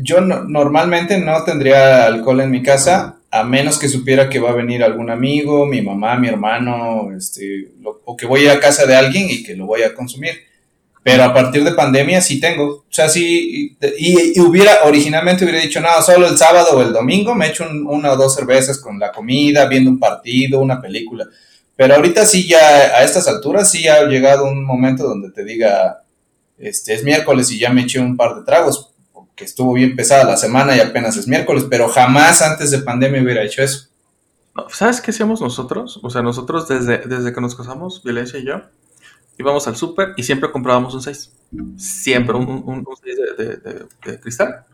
yo normalmente no tendría alcohol en mi casa a menos que supiera que va a venir algún amigo, mi mamá, mi hermano, este, o que voy a casa de alguien y que lo voy a consumir. Pero a partir de pandemia sí tengo. O sea, sí, y, hubiera, originalmente hubiera dicho, no, solo el sábado o el domingo me echo una o dos cervezas con la comida, viendo un partido, una película. Pero ahorita sí ya, a estas alturas sí ha llegado un momento donde te diga, este, es miércoles y ya me eché un par de tragos que estuvo bien pesada la semana y apenas es miércoles, pero jamás antes de pandemia hubiera hecho eso. ¿Sabes qué hacíamos nosotros? O sea, nosotros desde, desde que nos casamos, Violencia y yo, íbamos al súper y siempre comprábamos un 6. Siempre un, un, 6 de, cristal.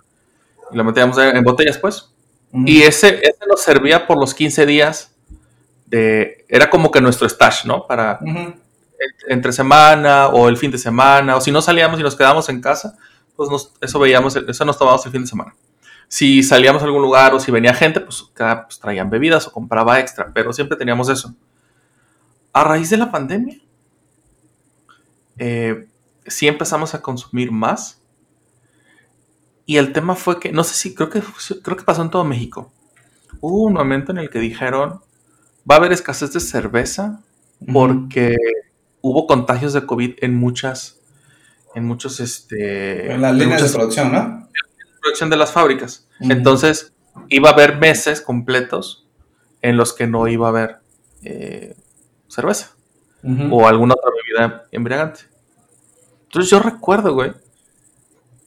Y lo metíamos en botellas, pues. Y ese, ese nos servía por los 15 días de... Era como que nuestro stash, ¿no? Para... Entre semana o el fin de semana, o si no salíamos y nos quedamos en casa, pues eso veíamos, eso nos tomábamos el fin de semana. Si salíamos a algún lugar o si venía gente, pues, cada, pues traían bebidas o compraba extra, pero siempre teníamos eso. A raíz de la pandemia, eh, sí empezamos a consumir más. Y el tema fue que, no sé si, creo que, creo que pasó en todo México. Hubo un momento en el que dijeron, va a haber escasez de cerveza porque hubo contagios de COVID en muchas en muchos, este... En las líneas de producción, ¿no? En la producción de las fábricas. Entonces, iba a haber meses completos en los que no iba a haber eh, cerveza o alguna otra bebida embriagante. Entonces yo recuerdo, güey,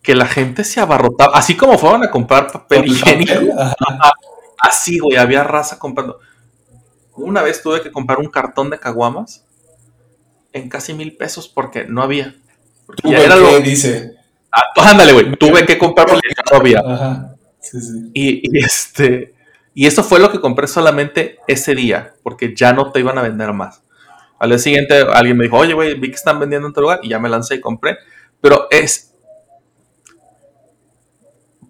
que la gente se abarrotaba, así como fueron a comprar papel higiénico, (laughs) así, güey, había raza comprando. Una vez tuve que comprar un cartón de caguamas en casi mil pesos porque no había. Era lo... dice. Ah, ándale, güey. Tuve que comprar porque no había. Ajá. Sí, sí. Y, este. Y eso fue lo que compré solamente ese día, porque ya no te iban a vender más. Al día siguiente alguien me dijo, oye, güey, vi que están vendiendo en tu lugar y ya me lancé y compré. Pero es.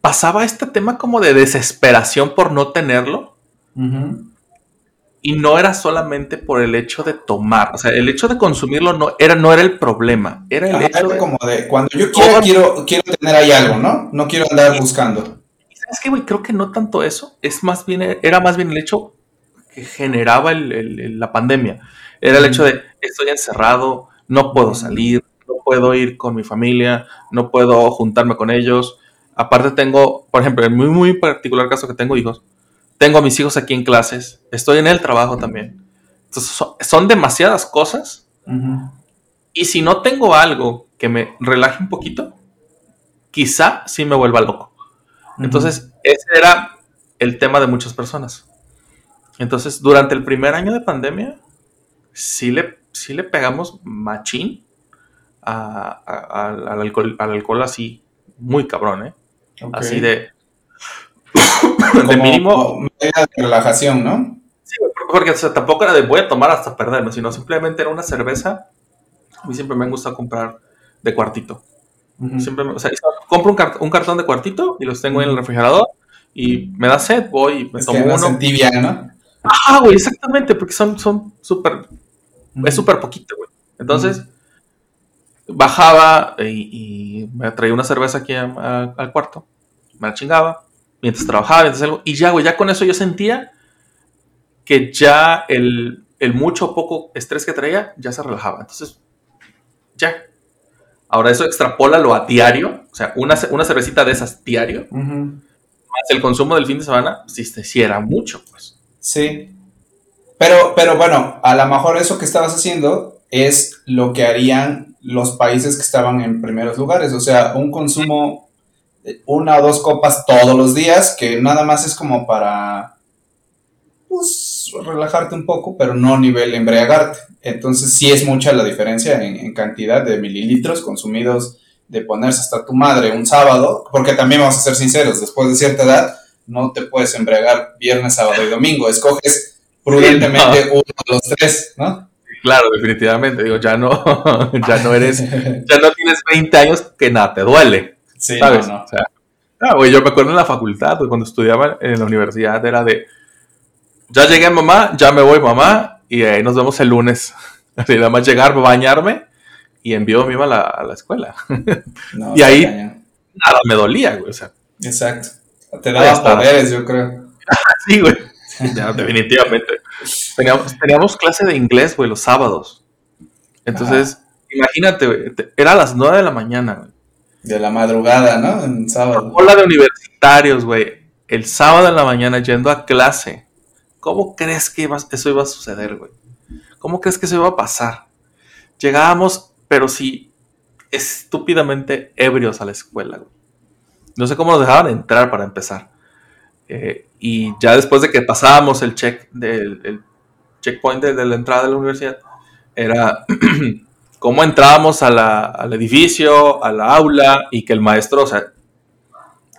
pasaba este tema como de desesperación por no tenerlo. Y no era solamente por el hecho de tomar, o sea, el hecho de consumirlo no era, no era el problema, era el hecho de... como de cuando yo quiero, quiero, quiero tener ahí algo, ¿no? No quiero andar buscando. ¿Sabes qué, güey? Creo que no tanto eso, es más bien, era más bien el hecho que generaba la pandemia. Era el hecho de estoy encerrado, no puedo salir, no puedo ir con mi familia, no puedo juntarme con ellos. Aparte tengo, por ejemplo, en muy, muy particular caso que tengo hijos, tengo a mis hijos aquí en clases, estoy en el trabajo también. Entonces son, demasiadas cosas. Y si no tengo algo que me relaje un poquito, quizá sí me vuelva loco. Entonces, ese era el tema de muchas personas. Entonces, durante el primer año de pandemia, sí le, sí le pegamos machín al, alcohol, al alcohol así, muy cabrón, ¿eh? Así de, de mínimo. Medida de relajación, ¿no? Sí, porque tampoco era de voy a tomar hasta perderme, sino simplemente era una cerveza. A mí siempre me gusta comprar de cuartito. Siempre, o sea, compro un, cartón de cuartito y los tengo en el refrigerador y me da sed, voy y me tomo uno. tibia, ¿no? Ah, güey, exactamente, porque son súper, es súper poquito, güey. Entonces, bajaba y, me traía una cerveza aquí al cuarto, me la chingaba, mientras trabajaba, mientras algo, y ya, güey, ya con eso yo sentía que ya el, mucho o poco estrés que traía ya se relajaba. Entonces, ya. Ahora eso extrapólalo a diario, o sea, una, una cervecita de esas diario, más el consumo del fin de semana, si, si era mucho, pues. Sí. Pero, pero bueno, a lo mejor eso que estabas haciendo es lo que harían los países que estaban en primeros lugares, o sea, un consumo una o dos copas todos los días, que nada más es como para pues, relajarte un poco, pero no a nivel embriagarte. Entonces sí es mucha la diferencia en, cantidad de mililitros consumidos de ponerse hasta tu madre un sábado, porque también vamos a ser sinceros, después de cierta edad no te puedes embriagar viernes, sábado y domingo, escoges prudentemente uno de los tres, ¿no? Claro, definitivamente, digo, ya no, (laughs) ya no eres, (laughs) ya no tienes 20 años que nada te duele. Sí, ¿sabes? no, O sea, güey, yo me acuerdo en la facultad, cuando estudiaba en la universidad, era de, ya llegué mamá, ya me voy mamá, y ahí nos vemos el lunes. (laughs) Así, nada más llegar, bañarme, y envío a mi mamá a la, escuela. y ahí nada me dolía, güey, o sea. Exacto. Te daba poderes, yo creo. sí, güey. (laughs) Ya, definitivamente. (laughs) Teníamos, teníamos clase de inglés, güey, los sábados. Entonces, imagínate, güey, era a las 9 de la mañana, güey. De la madrugada, ¿no? En sábado. Hola de universitarios, güey. El sábado en la mañana yendo a clase. ¿Cómo crees que eso iba a suceder, güey? ¿Cómo crees que eso iba a pasar? Llegábamos, pero sí, estúpidamente ebrios a la escuela, güey. No sé cómo nos dejaban entrar para empezar. Eh, y ya después de que pasábamos el check del el checkpoint de la entrada de la universidad, era (clears throat) cómo entrábamos al edificio, a la aula y que el maestro, o sea,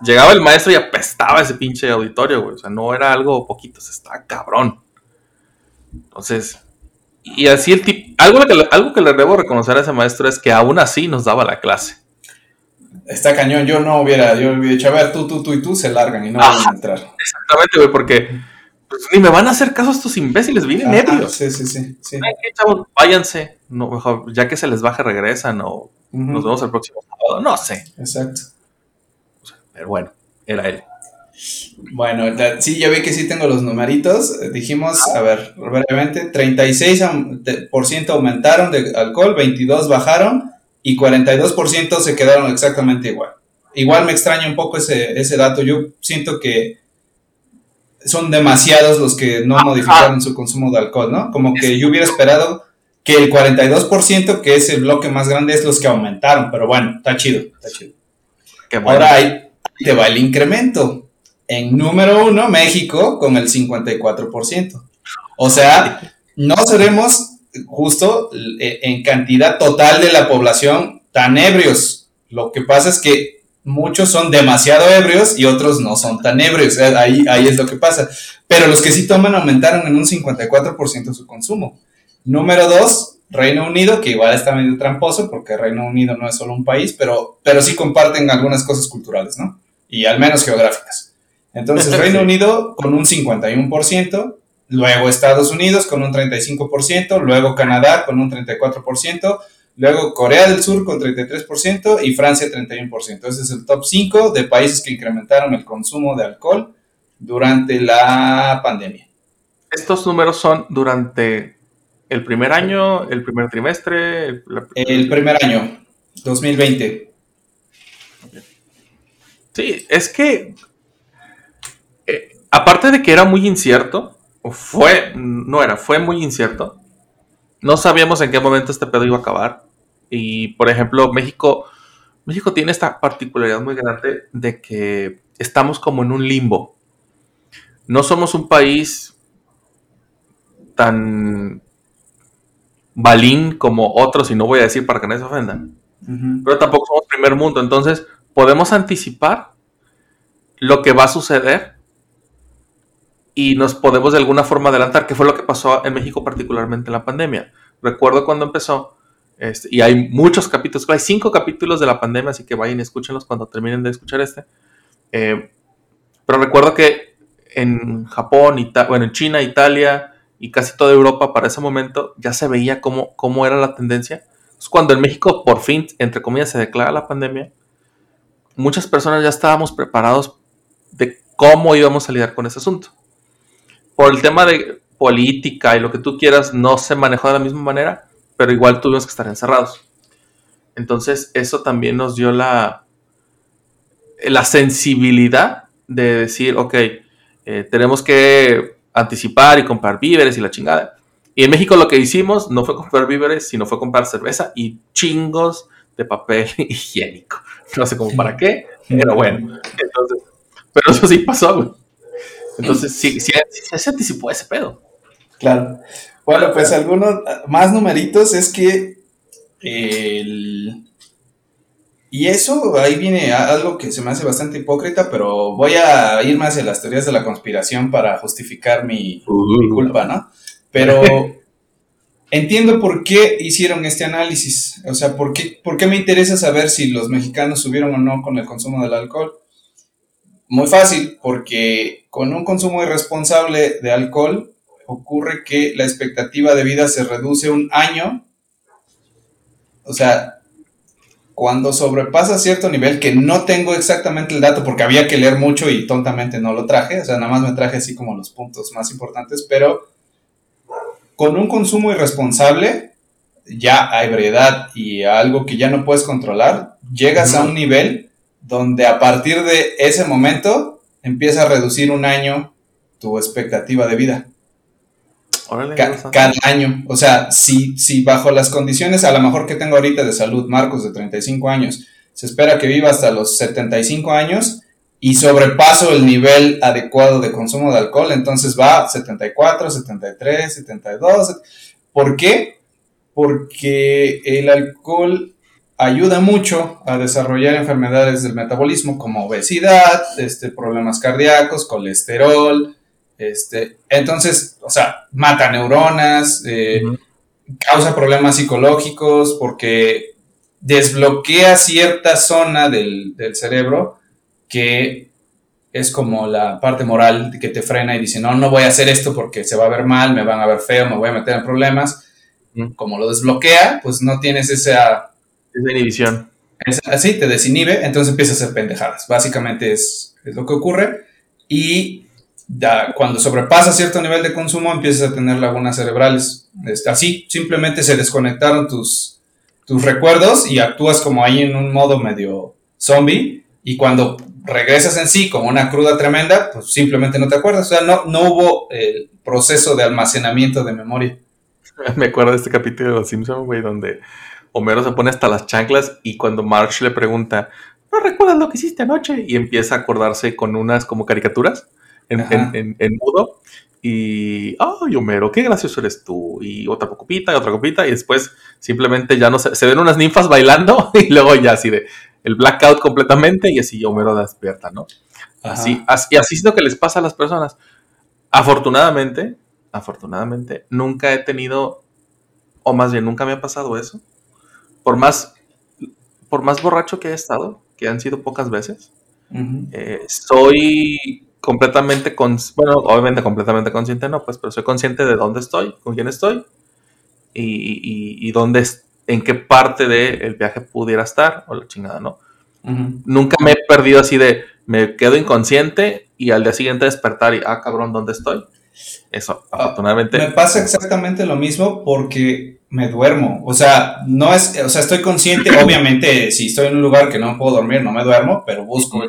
llegaba el maestro y apestaba ese pinche auditorio, güey. O sea, no era algo poquito, se está cabrón. Entonces, y así el tipo, algo que, algo que le debo reconocer a ese maestro es que aún así nos daba la clase. Está cañón, yo no hubiera, yo hubiera dicho, a ver, tú, tú, tú y tú se largan y no van a entrar. Exactamente, güey, porque pues, ni me van a hacer caso estos imbéciles, vienen ebrios. Sí, sí, sí. sí. chavos, váyanse, no, ya que se les baje, regresan o nos vemos el próximo sábado, no sé. Exacto. Pero bueno, era él. Bueno, sí, ya vi que sí tengo los numeritos. Dijimos, a ver, brevemente, 36% aumentaron de alcohol, 22 bajaron y 42% se quedaron exactamente igual. Igual me extraña un poco ese, ese dato. Yo siento que son demasiados los que no modificaron su consumo de alcohol, ¿no? Como que yo hubiera esperado que el 42%, que es el bloque más grande, es los que aumentaron, pero bueno, está chido, está chido. Ahora ahí te va el incremento. En número uno, México con el 54%. O sea, no seremos justo eh, en cantidad total de la población tan ebrios. Lo que pasa es que muchos son demasiado ebrios y otros no son tan ebrios. Ahí, ahí es lo que pasa. Pero los que sí toman aumentaron en un 54% su consumo. Número dos, Reino Unido, que igual está medio tramposo porque Reino Unido no es solo un país, pero, pero sí comparten algunas cosas culturales, ¿no? y al menos geográficas. Entonces, (laughs) Reino Unido con un 51%, luego Estados Unidos con un 35%, luego Canadá con un 34%, luego Corea del Sur con 33% y Francia 31%. Ese es el top 5 de países que incrementaron el consumo de alcohol durante la pandemia. Estos números son durante el primer año, el primer trimestre. El primer año, 2020. Sí, es que eh, aparte de que era muy incierto, fue, no era, fue muy incierto. No sabíamos en qué momento este pedo iba a acabar. Y por ejemplo, México, México tiene esta particularidad muy grande de que estamos como en un limbo. No somos un país tan balín como otros, y no voy a decir para que nadie se ofendan. Pero tampoco somos primer mundo. Entonces, podemos anticipar lo que va a suceder y nos podemos de alguna forma adelantar, que fue lo que pasó en México particularmente en la pandemia. Recuerdo cuando empezó, este, y hay muchos capítulos, hay cinco capítulos de la pandemia, así que vayan y escúchenlos cuando terminen de escuchar este. Eh, pero recuerdo que en Japón, bueno, en China, Italia y casi toda Europa para ese momento ya se veía cómo, cómo era la tendencia. cuando en México por fin, entre comillas, se declara la pandemia, muchas personas ya estábamos preparados de cómo íbamos a lidiar con ese asunto. Por el tema de política y lo que tú quieras, no se manejó de la misma manera, pero igual tuvimos que estar encerrados. Entonces, eso también nos dio la, la sensibilidad de decir, ok, eh, tenemos que anticipar y comprar víveres y la chingada. Y en México lo que hicimos no fue comprar víveres, sino fue comprar cerveza y chingos de papel (laughs) higiénico. No sé cómo para qué, pero (laughs) bueno. Entonces, pero eso sí pasó, güey. Entonces, sí, sí, se anticipó ese pedo. Claro. Bueno, pues algunos más numeritos es que el... Y eso, ahí viene algo que se me hace bastante hipócrita, pero voy a ir más hacia las teorías de la conspiración para justificar mi, mi culpa, ¿no? Pero (laughs) entiendo por qué hicieron este análisis. O sea, ¿por qué, ¿por qué me interesa saber si los mexicanos subieron o no con el consumo del alcohol? Muy fácil, porque con un consumo irresponsable de alcohol ocurre que la expectativa de vida se reduce un año. O sea, cuando sobrepasa cierto nivel, que no tengo exactamente el dato porque había que leer mucho y tontamente no lo traje, o sea, nada más me traje así como los puntos más importantes, pero con un consumo irresponsable, ya a ebriedad y a algo que ya no puedes controlar, llegas a un nivel donde a partir de ese momento empieza a reducir un año tu expectativa de vida. cada año. O sea, si, si bajo las condiciones, a lo mejor que tengo ahorita de salud, Marcos, de 35 años, se espera que viva hasta los 75 años y sobrepaso el nivel adecuado de consumo de alcohol, entonces va 74, 73, 72. ¿Por qué? Porque el alcohol ayuda mucho a desarrollar enfermedades del metabolismo como obesidad, este, problemas cardíacos, colesterol, este, entonces, o sea, mata neuronas, eh, causa problemas psicológicos porque desbloquea cierta zona del, cerebro que es como la parte moral que te frena y dice, no, no voy a hacer esto porque se va a ver mal, me van a ver feo, me voy a meter en problemas. Como lo desbloquea, pues no tienes esa es de inhibición. así, te desinhibe, entonces empiezas a hacer pendejadas. Básicamente es, lo que ocurre. Y cuando sobrepasa cierto nivel de consumo, empiezas a tener lagunas cerebrales. Este, así, simplemente se desconectaron tus, tus recuerdos y actúas como ahí en un modo medio zombie. Y cuando regresas en sí como una cruda tremenda, pues simplemente no te acuerdas. O sea, no, no hubo el proceso de almacenamiento de memoria. (laughs) Me acuerdo de este capítulo de Los Simpsons, güey, donde Homero se pone hasta las chanclas y cuando March le pregunta, ¿no recuerdas lo que hiciste anoche? Y empieza a acordarse con unas como caricaturas en, mudo. Y, ay, Homero, qué gracioso eres tú. Y otra copita y otra copita. Y después simplemente ya no se, se ven unas ninfas bailando (laughs) y luego ya así de el blackout completamente y así Homero despierta, ¿no? Así, así, y así es lo que les pasa a las personas. Afortunadamente, afortunadamente, nunca he tenido, o más bien nunca me ha pasado eso por más, por más borracho que he estado, que han sido pocas veces, Eh, soy completamente, cons bueno, obviamente completamente consciente no, pues, pero soy consciente de dónde estoy, con quién estoy y, y, dónde, en qué parte del viaje pudiera estar, o la chingada, ¿no? Nunca me he perdido así de, me quedo inconsciente y al día siguiente despertar y, ah, cabrón, ¿dónde estoy? Eso, ah, afortunadamente. Me pasa exactamente lo mismo porque me duermo. O sea, no es, o sea, estoy consciente, (coughs) obviamente, si estoy en un lugar que no puedo dormir, no me duermo, pero busco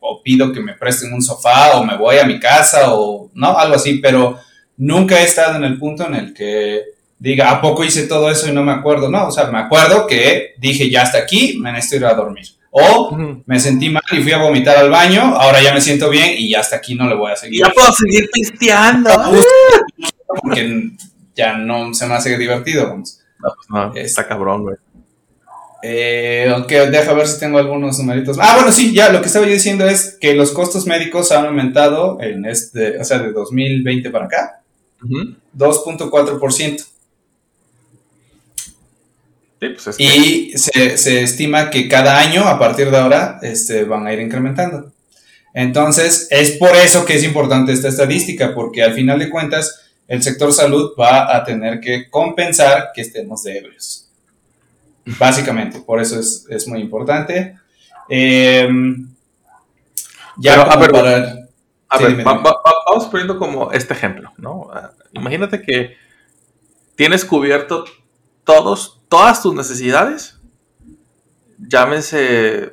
o pido que me presten un sofá o me voy a mi casa o no, algo así, pero nunca he estado en el punto en el que diga, ¿a poco hice todo eso y no me acuerdo? No, o sea, me acuerdo que dije, ya hasta aquí, me necesito ir a dormir. O me sentí mal y fui a vomitar al baño, ahora ya me siento bien y ya hasta aquí no le voy a seguir. Ya puedo seguir pisteando. Porque ya no se me hace divertido. Vamos. No, pues no, está cabrón, güey. Eh, ok, deja ver si tengo algunos numeritos. Ah, bueno, sí, ya lo que estaba yo diciendo es que los costos médicos han aumentado en este, o sea, de 2020 para acá, 2.4%. Pues y se, estima que cada año, a partir de ahora, este, van a ir incrementando. Entonces, es por eso que es importante esta estadística, porque al final de cuentas, el sector salud va a tener que compensar que estemos de ebrios. Básicamente, por eso es, muy importante. Em, ya a ver, a ver vamos poniendo como este ejemplo, ¿no? Ah, imagínate que tienes cubierto todos todas tus necesidades, llámese eh,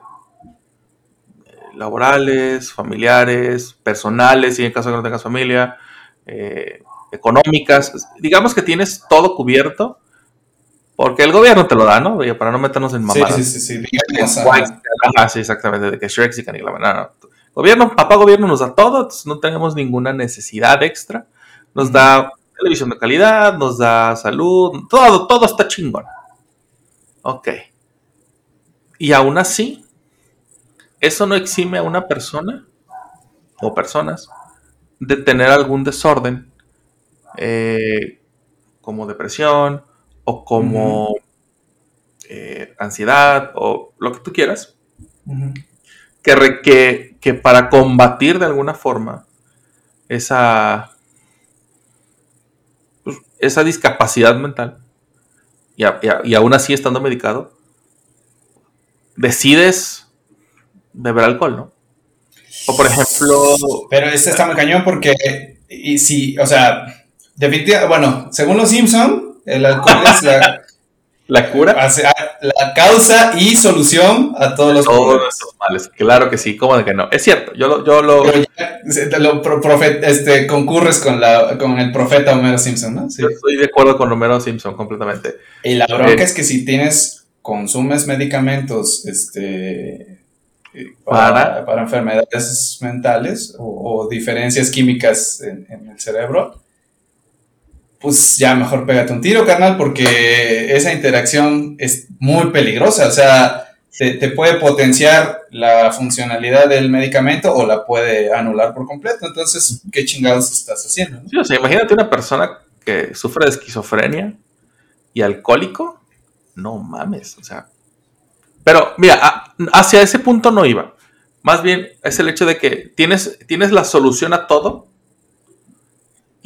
laborales, familiares, personales, y en caso de que no tengas familia, eh, económicas, digamos que tienes todo cubierto, porque el gobierno te lo da, ¿no? Para no meternos en mamadas. Sí, sí, sí, sí. exactamente, de que Shrek y no, Gobierno, papá gobierno nos da todo, no tenemos ninguna necesidad extra. Nos da televisión de calidad, nos da salud, todo, todo está chingón. Ok. Y aún así, eso no exime a una persona o personas de tener algún desorden eh, como depresión o como eh, ansiedad o lo que tú quieras, que, que, que, para combatir de alguna forma esa, esa discapacidad mental, y, aún así estando medicado, decides beber alcohol, ¿no? O por ejemplo... Pero este está muy cañón porque, y si, o sea, definitivamente, bueno, según los Simpson, el alcohol es la, ¿La cura? La causa y solución a todos los todos nuestros males. Claro que sí, ¿cómo de que no? Es cierto, yo lo... Yo lo... este, concurres con, la, con el profeta Homero Simpson, ¿no? Sí. Yo estoy de acuerdo con Homero Simpson completamente. Y la bronca eh, es que si tienes, consumes medicamentos, este... Para, para, enfermedades mentales o, diferencias químicas en el cerebro, pues ya mejor pégate un tiro, carnal, porque esa interacción es muy peligrosa. O sea, te, puede potenciar la funcionalidad del medicamento o la puede anular por completo. Entonces, ¿qué chingados estás haciendo? Sí, o sea, imagínate una persona que sufre de esquizofrenia y alcohólico. No mames, o sea. Pero, mira, hacia ese punto no iba. Más bien es el hecho de que tienes, tienes la solución a todo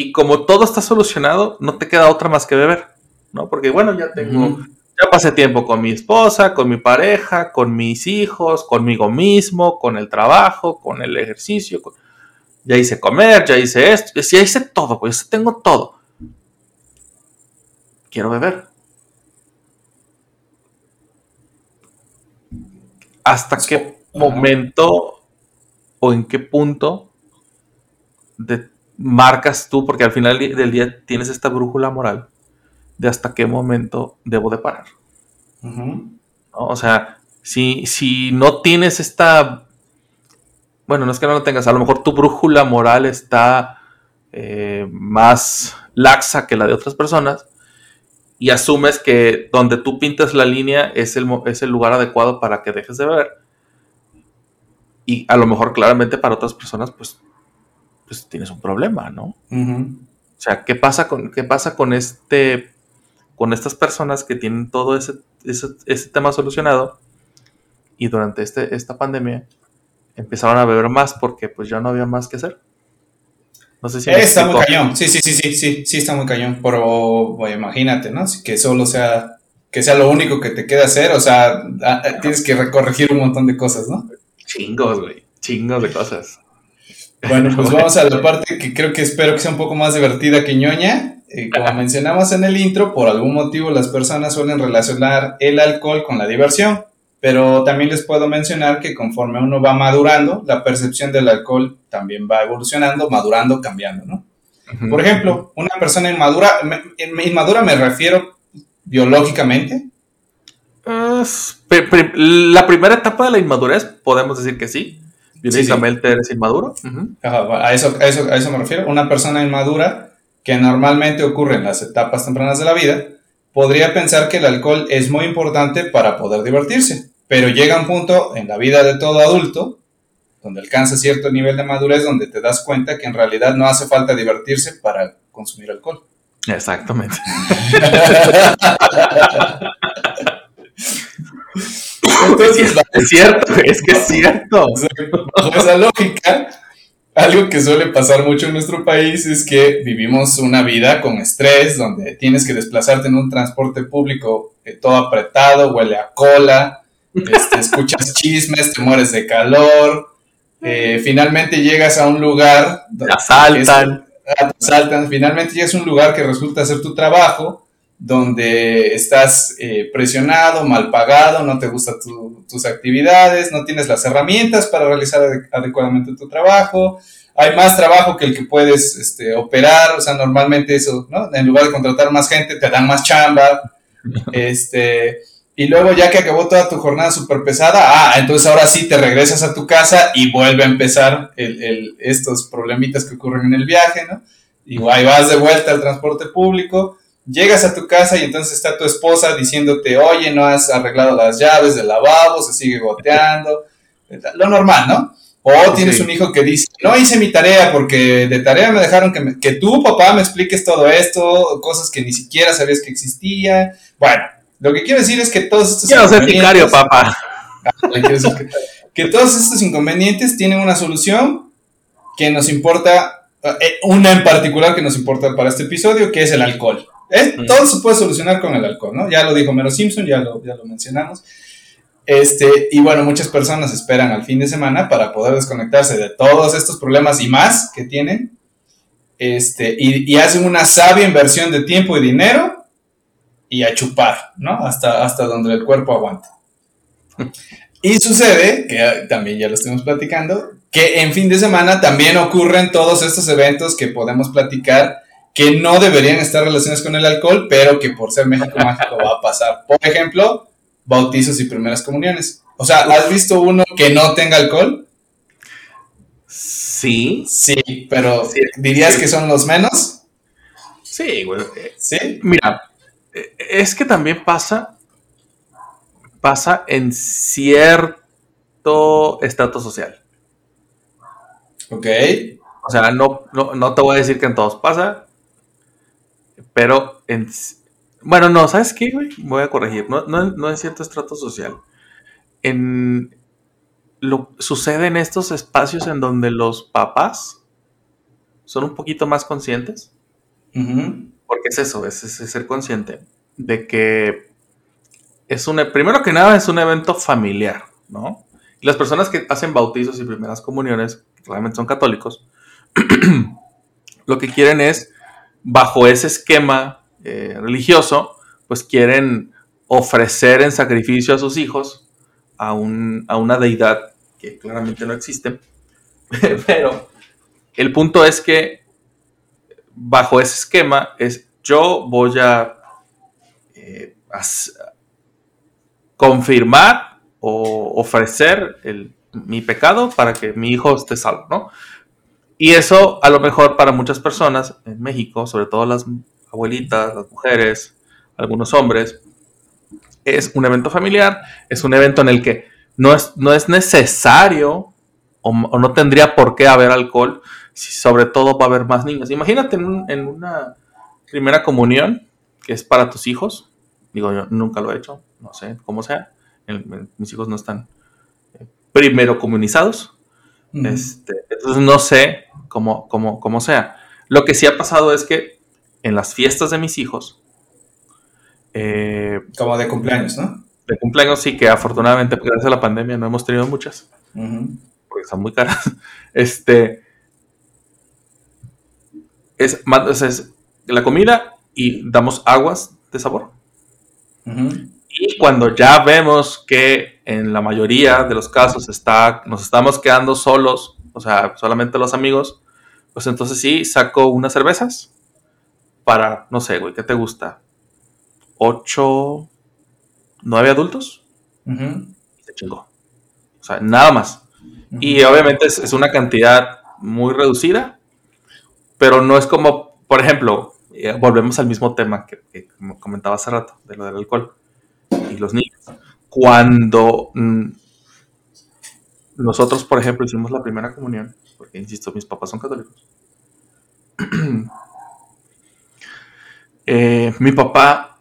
y como todo está solucionado, no te queda otra más que beber, ¿no? Porque bueno, ya tengo, ya pasé tiempo con mi esposa, con mi pareja, con mis hijos, conmigo mismo, con el trabajo, con el ejercicio, ya hice comer, ya hice esto, ya hice todo, pues tengo todo. Quiero beber. ¿Hasta qué momento o en qué punto de marcas tú, porque al final del día tienes esta brújula moral de hasta qué momento debo de parar. O sea, si, si no tienes esta... Bueno, no es que no lo tengas, a lo mejor tu brújula moral está eh, más laxa que la de otras personas y asumes que donde tú pintas la línea es el, es el lugar adecuado para que dejes de beber. Y a lo mejor claramente para otras personas, pues pues tienes un problema, ¿no? O sea, ¿qué pasa con, qué pasa con este, con estas personas que tienen todo ese, ese, tema solucionado y durante este, esta pandemia empezaron a beber más porque pues ya no había más que hacer. No sé si está muy cañón. Sí, sí, sí, sí, sí, sí, está muy cañón. Pero imagínate, ¿no? Que solo sea, que sea lo único que te queda hacer, o sea, tienes que corregir un montón de cosas, ¿no? Chingos, güey. Chingos de cosas. Bueno, pues (laughs) vamos a la parte que creo que espero que sea un poco más divertida que ñoña. Eh, como mencionamos en el intro, por algún motivo las personas suelen relacionar el alcohol con la diversión, pero también les puedo mencionar que conforme uno va madurando, la percepción del alcohol también va evolucionando, madurando, cambiando, ¿no? Por ejemplo, una persona inmadura, inmadura me refiero biológicamente. la primera etapa de la inmadurez, podemos decir que sí. Biológicamente eres inmaduro. a, eso, a, eso, a eso me refiero. Una persona inmadura que normalmente ocurre en las etapas tempranas de la vida, podría pensar que el alcohol es muy importante para poder divertirse, pero llega un punto en la vida de todo adulto, donde alcanza cierto nivel de madurez, donde te das cuenta que en realidad no hace falta divertirse para consumir alcohol. Exactamente. (laughs) Entonces, es cierto, es que es cierto. Bajo esa lógica, algo que suele pasar mucho en nuestro país es que vivimos una vida con estrés, donde tienes que desplazarte en un transporte público eh, todo apretado, huele a cola, este, (laughs) escuchas chismes, te mueres de calor, eh, finalmente llegas a un lugar... Te asaltan. te asaltan, finalmente llegas a un lugar que resulta ser tu trabajo, donde estás eh, presionado, mal pagado, no te gustan tus actividades, no tienes las herramientas para realizar adecuadamente tu trabajo, hay más trabajo que el que puedes este, operar, o sea, normalmente eso, ¿no? En lugar de contratar más gente, te dan más chamba, (laughs) este, y luego ya que acabó toda tu jornada súper pesada, ah, entonces ahora sí te regresas a tu casa y vuelve a empezar el, estos problemitas que ocurren en el viaje, ¿no? Y ahí vas de vuelta al transporte público, Llegas a tu casa y entonces está tu esposa diciéndote, oye, no has arreglado las llaves del lavabo, se sigue goteando, lo normal, ¿no? O tienes un hijo que dice, no hice mi tarea porque de tarea me dejaron que, que tú, papá, me expliques todo esto, cosas que ni siquiera sabías que existían. Bueno, lo que quiero decir es que todos estos... Quiero ser sicario, papá. que todos estos inconvenientes tienen una solución que nos importa, eh, una en particular que nos importa para este episodio, que es el alcohol. Todo se puede solucionar con el alcohol, ¿no? Ya lo dijo Mero Simpson, ya lo, ya lo mencionamos. Este, y bueno, muchas personas esperan al fin de semana para poder desconectarse de todos estos problemas y más que tienen. Este, y, hacen una sabia inversión de tiempo y dinero y a chupar, ¿no? Hasta, hasta donde el cuerpo aguante. (laughs) Y sucede, que también ya lo estuvimos platicando, que en fin de semana también ocurren todos estos eventos que podemos platicar que no deberían estar relacionados con el alcohol, pero que por ser México (laughs) mágico va a pasar. Por ejemplo, bautizos y primeras comuniones. O sea, ¿has visto uno que no tenga alcohol? Sí. Sí, pero ¿dirías que son los menos? Sí, güey. Sí. Mira, es que también pasa, pasa en cierto estrato social. Ok. O sea, no, no, no te voy a decir que en todos pasa, pero en... Bueno, no, ¿sabes qué, güey? Voy a corregir. No, no, es cierto estrato social. En... Lo, sucede en estos espacios en donde los papás son un poquito más conscientes. Porque es eso, es, ser consciente de que es un, primero que nada es un evento familiar, ¿no? Y las personas que hacen bautizos y primeras comuniones, realmente son católicos, (clears throat) lo que quieren es bajo ese esquema eh, religioso, pues quieren ofrecer en sacrificio a sus hijos a, una deidad que claramente no existe. (laughs) Pero el punto es que bajo ese esquema es yo voy a, eh, confirmar o ofrecer mi pecado para que mi hijo esté salvo, ¿no? Y eso a lo mejor para muchas personas en México, sobre todo las abuelitas, las mujeres, algunos hombres, es un evento familiar, es un evento en el que no es, no es necesario o, no tendría por qué haber alcohol, si sobre todo va a haber más niños. Imagínate en, una primera comunión que es para tus hijos, digo yo nunca lo he hecho, no sé cómo sea, mis hijos no están eh, primero comunizados. Este, entonces no sé cómo, cómo, cómo sea. Lo que sí ha pasado es que en las fiestas de mis hijos, eh, Como de cumpleaños, ¿no? de cumpleaños sí que afortunadamente pues, gracias a la pandemia no hemos tenido muchas, porque están muy caras. (laughs) Este es, es la comida y damos aguas de sabor. Y cuando ya vemos que en la mayoría de los casos está, nos estamos quedando solos, o sea, solamente los amigos, pues entonces sí, saco unas cervezas para, no sé, güey, ¿qué te gusta? ¿Ocho, nueve adultos? Ujú. Y se chingó. O sea, nada más. Y obviamente es, es una cantidad muy reducida, pero no es como, por ejemplo, eh, volvemos al mismo tema que, que como comentaba hace rato, de lo del alcohol y los niños. Cuando mm, nosotros, por ejemplo, hicimos la primera comunión, porque insisto, mis papás son católicos, (clears throat) eh, mi papá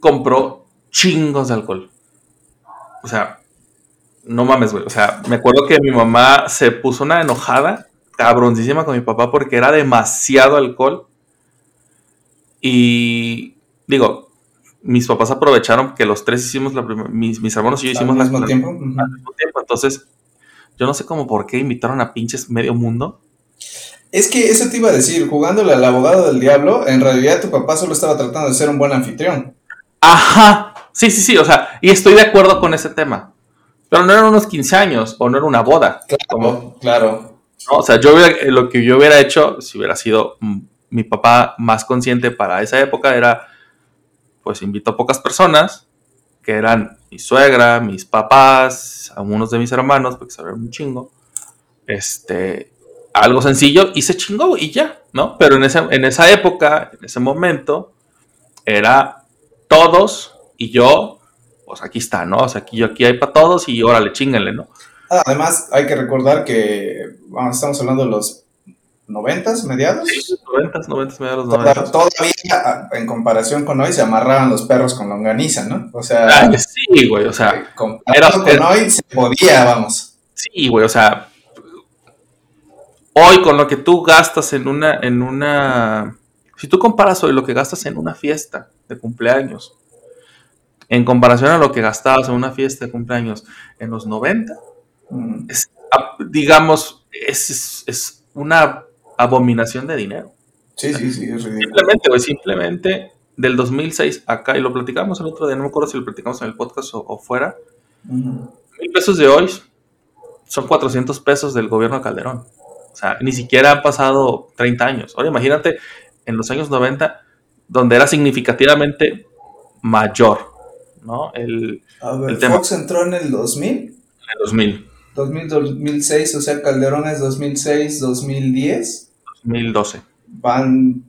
compró chingos de alcohol. O sea, no mames, güey. O sea, me acuerdo que mi mamá se puso una enojada, cabroncísima con mi papá porque era demasiado alcohol. Y digo, mis papás aprovecharon que los tres hicimos la primera, mis, mis hermanos y yo hicimos al la- tiempo. Al mismo tiempo. Entonces, yo no sé cómo por qué invitaron a pinches medio mundo. Es que eso te iba a decir, jugándole al abogado del diablo, en realidad tu papá solo estaba tratando de ser un buen anfitrión. Ajá. Sí, sí, sí. O sea, y estoy de acuerdo con ese tema. Pero no eran unos 15 años o no era una boda. Como- Claro, claro. ¿no? O sea, yo hubiera- eh, lo que yo hubiera hecho, si hubiera sido mm, mi papá más consciente para esa época, era, pues invito a pocas personas, que eran mi suegra, mis papás, algunos de mis hermanos, porque sabían un chingo. Este, algo sencillo y se chingó y ya, ¿no? Pero en esa, en esa época, en ese momento, era todos y yo, pues aquí está, ¿no? O sea, aquí, aquí hay para todos y órale, chinguenle, ¿no? Ah, además, hay que recordar que estamos hablando de los noventas, mediados. 90, 90, mediados de los Toda- 90. todavía, en comparación con hoy, se amarraban los perros con longaniza, ¿no? O sea, Ah, sí, güey, o sea, eh, comparado era- con hoy, se podía, vamos. sí, güey, o sea, hoy con lo que tú gastas en una, en una, si tú comparas hoy lo que gastas en una fiesta de cumpleaños, en comparación a lo que gastabas en una fiesta de cumpleaños en los 90, Mm. es, a- digamos, es, es una abominación de dinero. Sí, sí, sí, es ridículo. Simplemente, güey, simplemente del 2006 acá, y lo platicamos el otro día, no me acuerdo si lo platicamos en el podcast o, o fuera, mil pesos de hoy son 400 pesos del gobierno de Calderón. O sea, ni siquiera han pasado 30 años. Oye, imagínate en los años 90, donde era significativamente mayor, ¿no? El, A ver, El tema. Fox entró en el 2000, el 2000, 2000, 2006, o sea, Calderón es 2006, 2010. 2012. Van,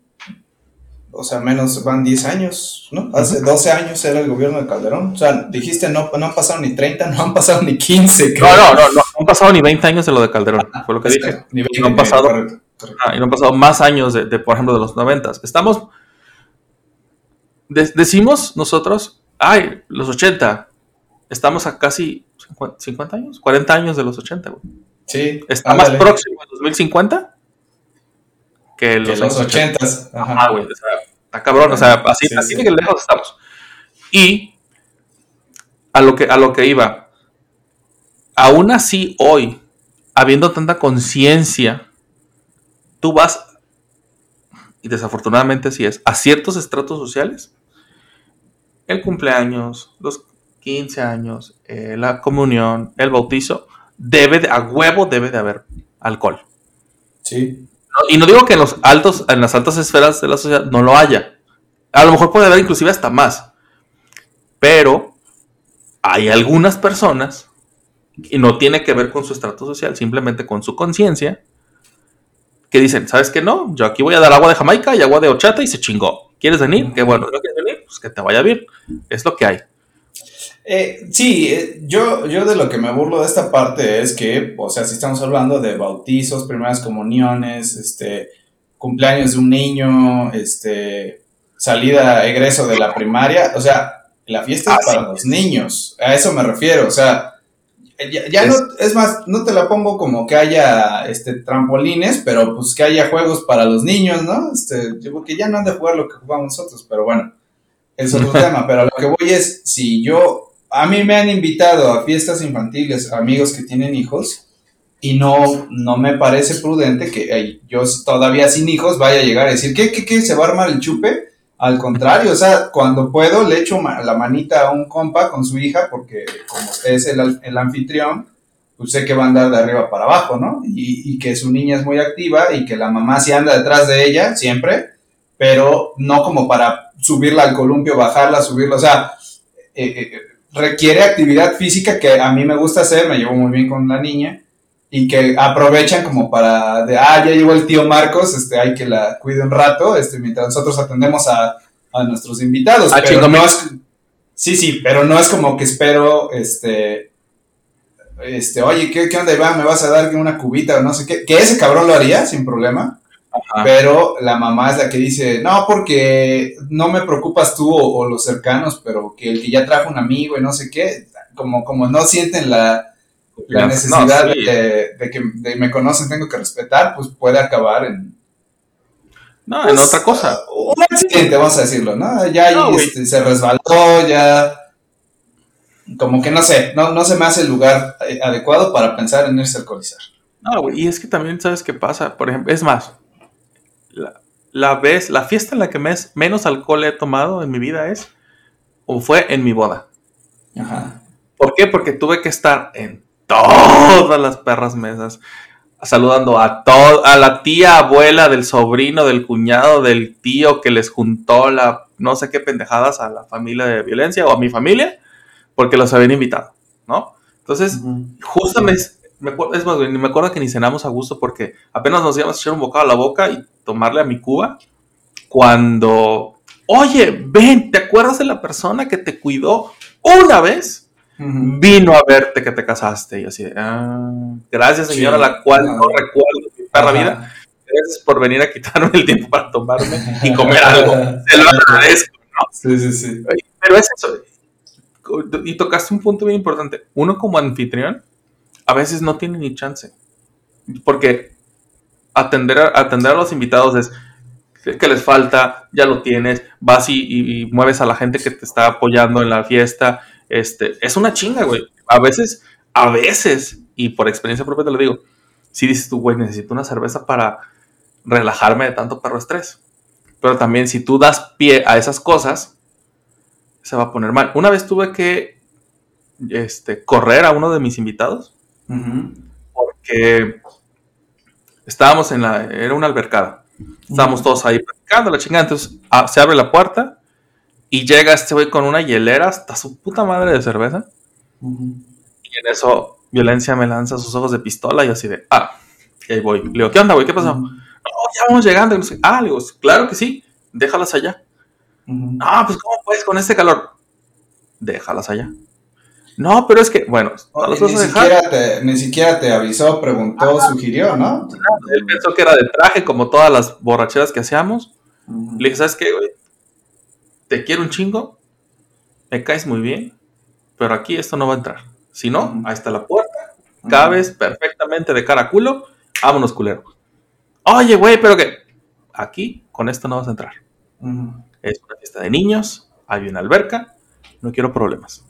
o sea, menos, van 10 años, ¿no? Hace 12 años era el gobierno de Calderón. O sea, dijiste, no, no han pasado ni 30, no han pasado ni 15. creo. No, no, no, no, han pasado ni 20 años de lo de Calderón, fue lo que dije. Ni 20, No han pasado. 20, correcto, correcto. Ah, y no han pasado más años de, de, por ejemplo, de los 90. Estamos. de- decimos nosotros, ay, los 80. Estamos a casi 50, 50 años, 40 años de los 80, güey. Sí, Está ándale. más próximo al 2050 que que los, los años 80. 80. Ah, Ajá. güey, o sea, está cabrón, o sea, así, Sí, así sí. de lejos estamos. Y a lo que, a lo que iba, aún así hoy, habiendo tanta conciencia, tú vas, y desafortunadamente así es, a ciertos estratos sociales, el cumpleaños, los 15 años, eh, la comunión, el bautizo, debe de, a huevo debe de haber alcohol. Sí. No, y no digo que en los altos, en las altas esferas de la sociedad no lo haya. A lo mejor puede haber inclusive hasta más. Pero hay algunas personas, y no tiene que ver con su estrato social, simplemente con su conciencia, que dicen, ¿sabes qué? No, yo aquí voy a dar agua de Jamaica y agua de horchata y se chingó. ¿Quieres venir? Qué bueno, ¿no quieres venir? Pues que te vaya bien. Es lo que hay. Eh, sí, eh, yo, yo de lo que me burlo de esta parte es que, o sea, si estamos hablando de bautizos, primeras comuniones, este, cumpleaños de un niño, este, salida, egreso de la primaria, o sea, la fiesta Ah, es para sí. los niños, a eso me refiero, o sea, Ya, ya no, es más, no te la pongo como que haya este trampolines, pero pues que haya juegos para los niños, ¿no? Este, yo creo que ya no han de jugar lo que jugamos nosotros, pero bueno, es otro (laughs) tema. Pero lo que voy es, si yo, a mí me han invitado a fiestas infantiles, amigos que tienen hijos, y no, no me parece prudente que yo todavía sin hijos vaya a llegar a decir, ¿qué, qué, qué? ¿Se va a armar el chupe? Al contrario, o sea, cuando puedo le echo la manita a un compa con su hija, porque como es el, el anfitrión, pues sé que va a andar de arriba para abajo, ¿no? Y, y, que su niña es muy activa y que la mamá sí anda detrás de ella, siempre, pero no como para subirla al columpio, bajarla, subirla, o sea, eh, eh, requiere actividad física que a mí me gusta hacer, me llevo muy bien con la niña, y que aprovechan como para de, ah, ya llegó el tío Marcos, este, hay que la cuide un rato, este, mientras nosotros atendemos a, a nuestros invitados. Ah, pero no es, sí, sí, pero no es como que espero, este, este, oye, ¿qué, qué onda, Iván? ¿Me vas a dar una cubita o no sé qué? Que ese cabrón lo haría sin problema. Ajá. Pero la mamá es la que dice, no, porque no me preocupas tú o, o, los cercanos, pero que el que ya trajo un amigo y no sé qué, como, como no sienten la, la necesidad no, sí. de, de, que de me conocen, tengo que respetar, pues puede acabar en. No, pues, en otra cosa. Un accidente, vamos a decirlo, ¿no? Ya no, este, se resbaló, ya. Como que no sé, no, no se me hace el lugar adecuado para pensar en irse a alcoholizar. No, güey, y es que también sabes qué pasa. Por ejemplo, es más, la, la vez, la fiesta en la que mes, menos alcohol he tomado en mi vida es, o fue en mi boda. Ajá. ¿Por qué? Porque tuve que estar en todas las perras mesas. Saludando a todo, a la tía, abuela, del sobrino, del cuñado, del tío que les juntó la no sé qué pendejadas a la familia de violencia o a mi familia, porque los habían invitado, ¿no? Entonces, uh -huh. justamente, me, es más, me acuerdo que ni cenamos a gusto porque apenas nos íbamos a echar un bocado a la boca y tomarle a mi cuba cuando, oye, ven, ¿te acuerdas de la persona que te cuidó una vez? Uh -huh. vino a verte que te casaste. Y así, ah, gracias señora, sí, la cual no, no recuerdo mi perra vida. Gracias por venir a quitarme el tiempo para tomarme y (laughs) comer algo. Se lo agradezco, ¿no? Sí, sí, sí. Pero es eso. Y tocaste un punto bien importante. Uno como anfitrión, a veces no tiene ni chance. Porque atender a, atender a los invitados es que les falta, ya lo tienes, vas y, y, mueves a la gente que te está apoyando en la fiesta, este, es una chinga, güey. A veces, a veces, y por experiencia propia te lo digo, si dices tú, güey, necesito una cerveza para relajarme de tanto perro estrés. Pero también si tú das pie a esas cosas, se va a poner mal. Una vez tuve que este, correr a uno de mis invitados uh -huh. porque estábamos en la, era una albercada. Estábamos uh -huh. todos ahí platicando, la chingada. Entonces a, se abre la puerta y llega este güey con una hielera hasta su puta madre de cerveza. Uh -huh. Y en eso, violencia me lanza sus ojos de pistola y así de, ah, y ahí voy. Le digo, ¿qué onda, güey? ¿Qué pasó? No, ya vamos llegando. No sé, ah, le digo, claro que sí, déjalas allá. Ah, pues, ¿cómo puedes con este calor? Déjalas allá. No, pero es que, bueno, no vas ni, a dejar. Siquiera te, ni siquiera te avisó, preguntó, ah, sugirió, ¿no? Él pensó que era de traje, como todas las borracheras que hacíamos. Le dije, ¿sabes qué, güey? te quiero un chingo, me caes muy bien, pero aquí esto no va a entrar. Si no, uh -huh. ahí está la puerta, uh -huh. cabes perfectamente de cara a culo, vámonos culero. Oye, güey, pero que aquí con esto no vas a entrar. Es una fiesta de niños, hay una alberca, no quiero problemas.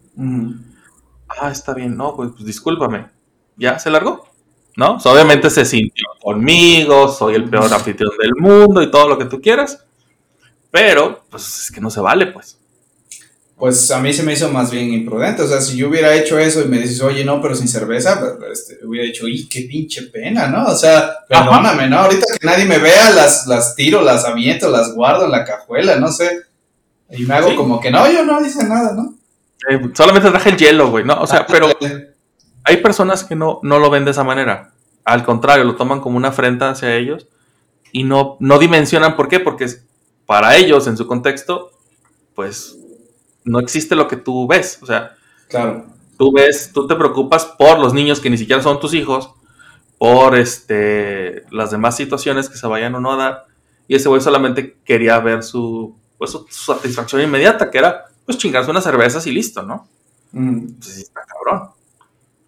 Ah, está bien, no, pues, pues discúlpame. ¿Ya se largó? ¿No? So, obviamente se sintió conmigo, soy el peor (laughs) anfitrión del mundo y todo lo que tú quieras. Pero, pues es que no se vale, pues. Pues a mí se me hizo más bien imprudente. O sea, si yo hubiera hecho eso y me dices, oye, no, pero sin cerveza, pues, este, hubiera dicho, ¡y qué pinche pena, ¿no? O sea, perdóname, ¿no? Ahorita que nadie me vea, las, las tiro, las aviento, las guardo en la cajuela, no sé. Y me hago sí. como que no, yo no hice nada, ¿no? Eh, solamente traje el hielo, güey, ¿no? O sea, pero (laughs) hay personas que no, no lo ven de esa manera. Al contrario, lo toman como una afrenta hacia ellos y no, no dimensionan por qué, porque para ellos, en su contexto, pues no existe lo que tú ves. O sea, claro. tú ves, tú te preocupas por los niños que ni siquiera son tus hijos, por este, las demás situaciones que se vayan o no a dar. Y ese güey solamente quería ver su, pues, su, satisfacción inmediata, que era pues chingarse unas cervezas y listo, ¿no? Mm. Está cabrón.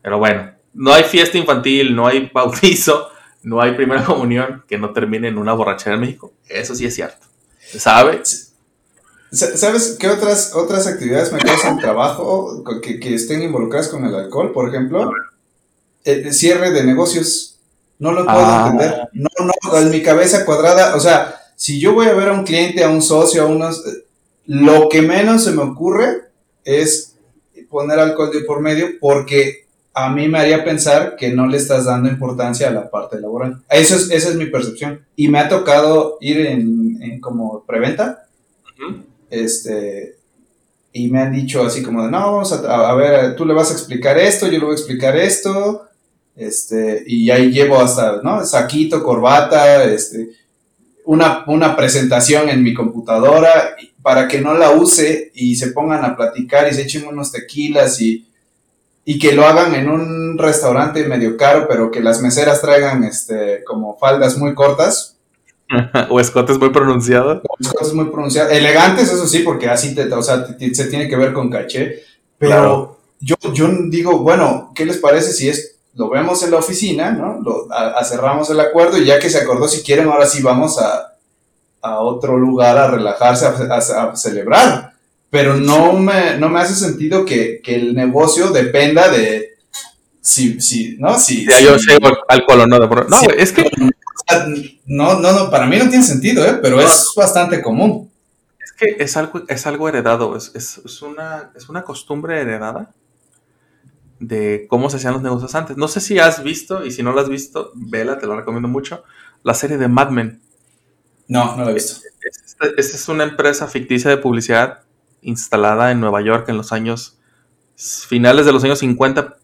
Pero bueno, no hay fiesta infantil, no hay bautizo, no hay primera (laughs) comunión que no termine en una borrachera en México. Eso sí es cierto. ¿Sabes? ¿Sabes qué otras, otras actividades me causan trabajo que, que estén involucradas con el alcohol? Por ejemplo, el cierre de negocios. No lo puedo Ah. entender. No, no, en mi cabeza cuadrada, o sea, si yo voy a ver a un cliente, a un socio, a unos, lo que menos se me ocurre es poner alcohol de por medio porque a mí me haría pensar que no le estás dando importancia a la parte laboral. Eso es, esa es mi percepción. Y me ha tocado ir en, en como preventa este, y me han dicho así como de, no, vamos a, a ver, tú le vas a explicar esto, yo le voy a explicar esto, este, y ahí llevo hasta, ¿no? Saquito, corbata, este, una, una presentación en mi computadora y- para que no la use y se pongan a platicar y se echen unos tequilas y, y que lo hagan en un restaurante medio caro, pero que las meseras traigan, este, como faldas muy cortas, (laughs) o escotes muy pronunciado. las cosas muy pronunciadas, elegantes, eso sí, porque así te, o sea, te- te- se tiene que ver con caché, pero Claro. yo, yo digo, bueno, ¿qué les parece si es, lo vemos en la oficina, ¿no? Lo, a, a cerramos el acuerdo y ya que se acordó, si quieren, ahora sí vamos a, a otro lugar a relajarse, a, a- a celebrar, pero no me, no me hace sentido que, que el negocio dependa de... Si, si, ¿no? Si, Ya yo si- llego al- al colon, no, No, güey, es que no, no, no, para mí no tiene sentido, ¿eh? Pero es bastante común. Es que es algo, es algo heredado, es, es- es una, es una costumbre heredada de cómo se hacían los negocios antes. No sé si has visto, y si no lo has visto, vela, te lo recomiendo mucho, la serie de Mad Men. No, no lo he visto. Esta es una empresa ficticia de publicidad instalada en Nueva York en los años finales de los años 50,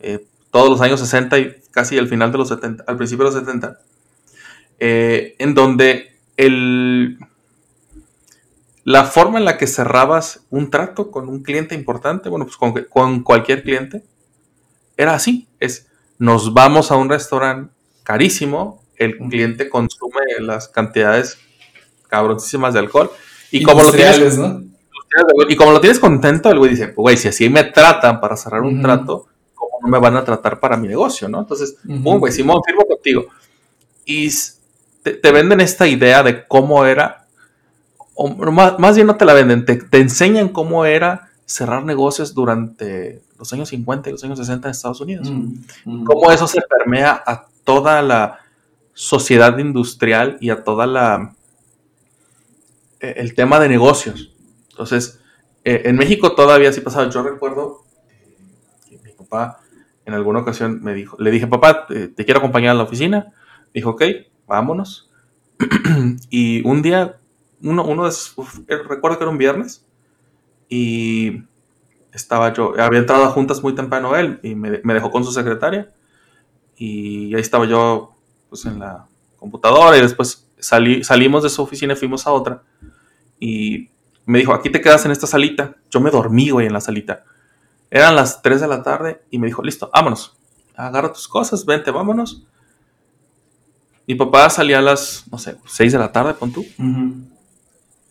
eh, todos los años 60 y casi al final de los 70, al principio de los 70, eh, en donde el, la forma en la que cerrabas un trato con un cliente importante, bueno, pues con, con cualquier cliente, era así, es nos vamos a un restaurante carísimo, el cliente consume las cantidades cabroncísimas de alcohol y como lo tienes ¿no? y como lo tienes contento, el güey dice, güey, si así me tratan para cerrar un trato, ¿cómo no me van a tratar para mi negocio, no? Entonces, Ujú. pum, güey, Simón, firmo contigo. Y te venden esta idea de cómo era, o más, más bien no te la venden, te, te enseñan cómo era cerrar negocios durante los años 50 y los años 60 en Estados Unidos. Mm, mm. Cómo eso se permea a toda la sociedad industrial y a toda la eh, el tema de negocios. Entonces, eh, en México todavía sí pasaba. Yo recuerdo que mi papá en alguna ocasión me dijo, le dije, papá, te, quiero acompañar a la oficina. Dijo, ok, vámonos. (clears throat) y un día, uno, uno de eh, recuerdo que era un viernes, y estaba yo, había entrado a juntas muy temprano él, y me, me dejó con su secretaria, y ahí estaba yo, pues en la computadora, y después salí, salimos de su oficina y fuimos a otra, y me dijo, aquí te quedas en esta salita. Yo me dormí, güey, en la salita. Eran las 3 de la tarde y me dijo, listo, vámonos. Agarra tus cosas, vente, vámonos. Mi papá salía a las, no sé, 6 de la tarde, pon tú.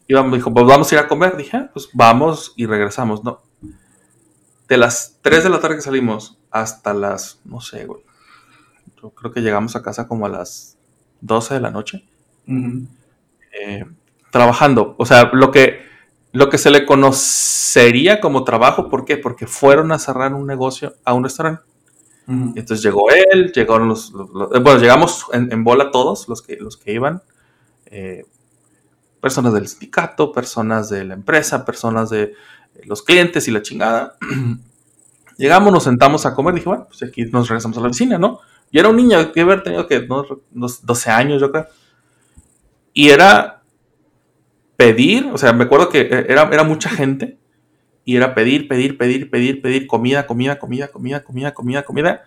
Iba, me dijo, pues vamos a ir a comer. Dije, "Ah, pues vamos y regresamos, ¿no? De las 3 de la tarde que salimos hasta las, no sé, güey. Creo que llegamos a casa como a las 12 de la noche. Eh, trabajando. O sea, lo que, lo que se le conocería como trabajo, ¿por qué? Porque fueron a cerrar un negocio a un restaurante. Entonces llegó él, llegaron los, los- los- eh, bueno, llegamos en, en bola todos los que, los que iban. eh, personas del sindicato, personas de la empresa, personas de los clientes y la chingada. (clears throat) Llegamos, nos sentamos a comer, dije, bueno, pues aquí nos regresamos a la oficina, ¿no? Y era un niño que haber tenido que no, unos 12 años, yo creo. Y era pedir, o sea, me acuerdo que eh, era, era mucha gente y era pedir, pedir, pedir, pedir, pedir comida, comida, comida, comida, comida, comida, comida.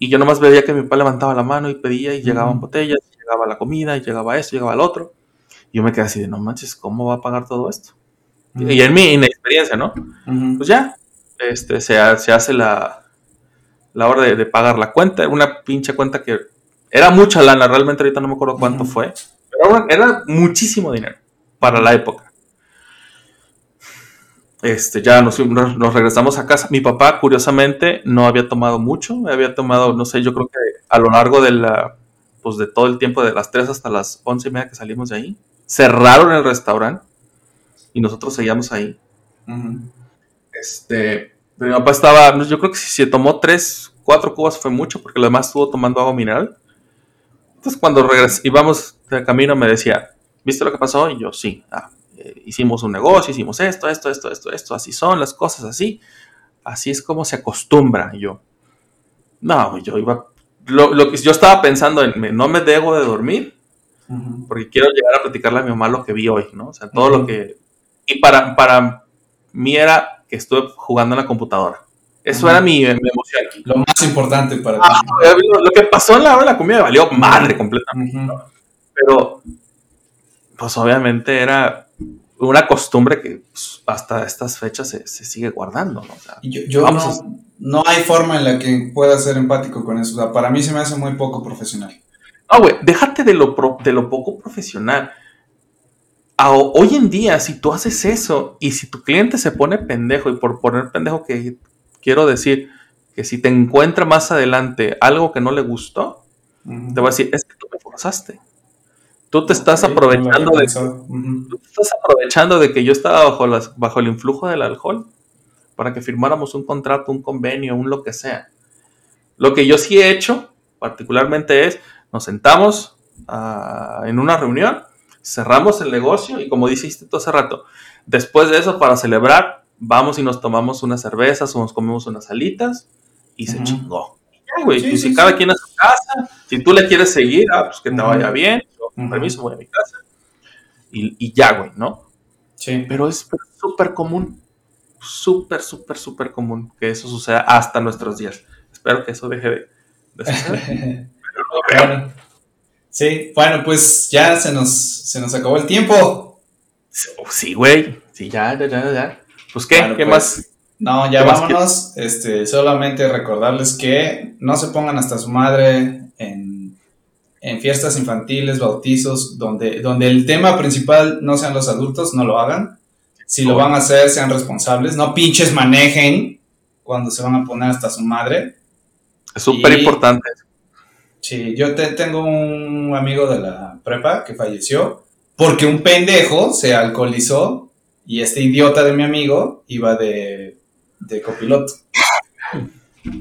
Y yo nomás veía que mi papá levantaba la mano y pedía y llegaban Ujú. botellas, y llegaba la comida, y llegaba esto, llegaba el otro. Y yo me quedé así de, no manches, ¿cómo va a pagar todo esto? Ujú. Y en mi inexperiencia, ¿no? Ujú. Pues ya, este, se, se hace la, la hora de, de pagar la cuenta. Era una pinche cuenta que era mucha lana, realmente ahorita no me acuerdo cuánto fue. Pero era, era muchísimo dinero para la época. este, ya nos, regresamos a casa. Mi papá, curiosamente, no había tomado mucho. Había tomado, no sé, yo creo que a lo largo de la, pues de todo el tiempo, de las 3 hasta las 11 y media que salimos de ahí, cerraron el restaurante y nosotros seguíamos ahí. Este, pero mi papá estaba, yo creo que si se tomó 3, 4 cubas fue mucho, porque lo demás estuvo tomando agua mineral. Entonces, cuando regres íbamos de camino, me decía, ¿viste lo que pasó? Y yo, sí. Ah, eh, hicimos un negocio, hicimos esto, esto, esto, esto, esto, así son las cosas, así. Así es como se acostumbra. Y yo, no, yo iba. Lo, lo que yo estaba pensando en, me- no me debo de dormir, porque quiero llegar a platicarle a mi mamá lo que vi hoy, ¿no? O sea, todo lo que. Y para, para mí era que estuve jugando en la computadora. Eso era mi, mi emoción. Lo más importante para Ah, ti. lo, lo que pasó en la hora de la comida me valió madre completamente. Pero, pues obviamente era una costumbre que pues, hasta estas fechas se, se sigue guardando, ¿no? O sea, Y Yo, yo Vamos no, a- no hay forma en la que pueda ser empático con eso. O sea, para mí se me hace muy poco profesional. No, güey, déjate de lo, pro- de lo poco profesional. A- hoy en día, si tú haces eso y si tu cliente se pone pendejo, y por poner pendejo que quiero decir que si te encuentra más adelante algo que no le gustó, te va a decir, es que tú me forzaste. Te estás no tú te estás aprovechando de que yo estaba bajo, las, bajo el influjo del alcohol para que firmáramos un contrato, un convenio, un lo que sea. Lo que yo sí he hecho, particularmente, es nos sentamos ah, en una reunión, cerramos el negocio y como dijiste tú hace rato, después de eso, para celebrar, vamos y nos tomamos unas cervezas o nos comemos unas alitas y se Ujú. chingó. Y ya, güey, Sí, pues sí, si cada sí. quien a su casa, si tú le quieres seguir, ah, pues que te vaya bien, yo, con permiso, voy a mi casa. Y, y ya, güey, ¿no? Sí. Pero es súper común, súper, súper, súper común que eso suceda hasta nuestros días. Espero que eso deje de, de suceder. (laughs) Bueno, sí, bueno, pues ya se nos, se nos acabó el tiempo. Sí, güey. Sí, ya, ya, ya, ya. Pues, ¿qué? Bueno, ¿Qué pues, más? No, ya ¿Qué más vámonos. Este, solamente recordarles que no se pongan hasta su madre en, en fiestas infantiles, bautizos, donde, donde el tema principal no sean los adultos, no lo hagan. Si lo van a hacer, sean responsables. No pinches manejen cuando se van a poner hasta su madre. Es súper importante. Sí, yo te- tengo un amigo de la prepa que falleció porque un pendejo se alcoholizó y este idiota de mi amigo iba de, de copiloto.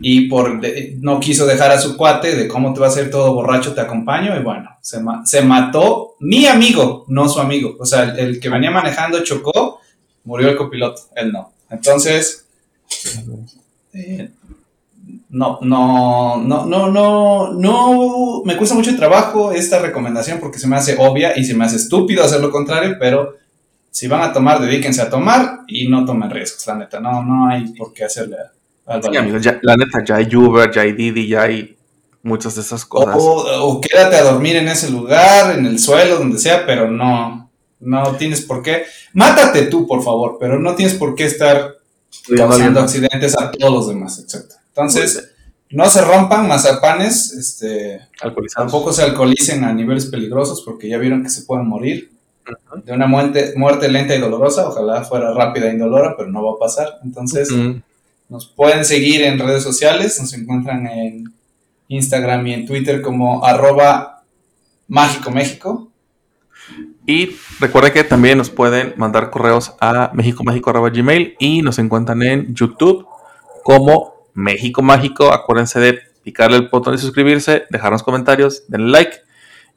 Y por no quiso dejar a su cuate de cómo te va a hacer todo borracho, te acompaño. Y bueno, se, se mató mi amigo, no su amigo. O sea, el, el que venía manejando chocó, murió el copiloto, él no. Entonces, eh, no, no, no, no, no, no, me cuesta mucho trabajo esta recomendación porque se me hace obvia y se me hace estúpido hacer lo contrario, pero si van a tomar, dedíquense a tomar y no tomen riesgos, la neta, no, no hay por qué hacerle al Sí, balón. amigos, ya- la neta, ya hay Uber, ya hay Didi, ya hay muchas de esas cosas. O, o quédate a dormir en ese lugar, en el suelo, donde sea, pero no, no tienes por qué. Mátate tú, por favor, pero no tienes por qué estar causando accidentes a todos los demás, exacto. Entonces, no se rompan mazapanes, este, Alcoholizados. tampoco se alcoholicen a niveles peligrosos porque ya vieron que se pueden morir de una muerte, muerte lenta y dolorosa, ojalá fuera rápida e indolora, pero no va a pasar. Entonces, nos pueden seguir en redes sociales, nos encuentran en Instagram y en Twitter como arroba mágico México. Y recuerden que también nos pueden mandar correos a mexicomágico.gmail y nos encuentran en YouTube como México Mágico. Acuérdense de picarle el botón de suscribirse, dejarnos comentarios, denle like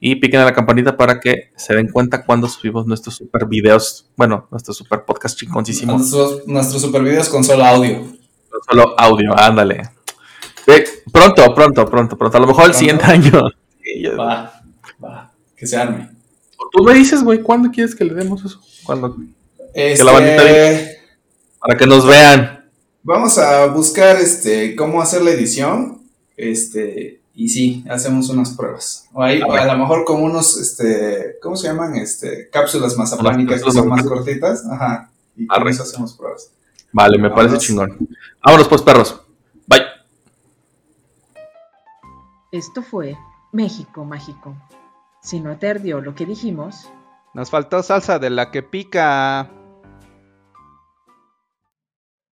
y piquen a la campanita para que se den cuenta cuando subimos nuestros super videos, bueno, nuestro super podcast chingoncísimo, no Nuestros, nuestros super videos con solo audio. solo audio, ándale. Eh, pronto, pronto, pronto, pronto, a lo mejor el siguiente año. Va, va, que se arme. Tú me dices, güey, ¿cuándo quieres que le demos eso? ¿Cuándo? Este, la bandita Para que nos vean. Vamos a buscar este cómo hacer la edición. Este, y sí, hacemos unas pruebas. O ahí, A a, lo mejor con unos, este, ¿cómo se llaman? Este, cápsulas mazapánicas que son más cortitas. Ajá. Y con eso hacemos pruebas. Vale, me parece chingón. Vámonos pues, perros. Bye. Esto fue México Mágico. Si no te ardió lo que dijimos, Nos faltó salsa de la que pica.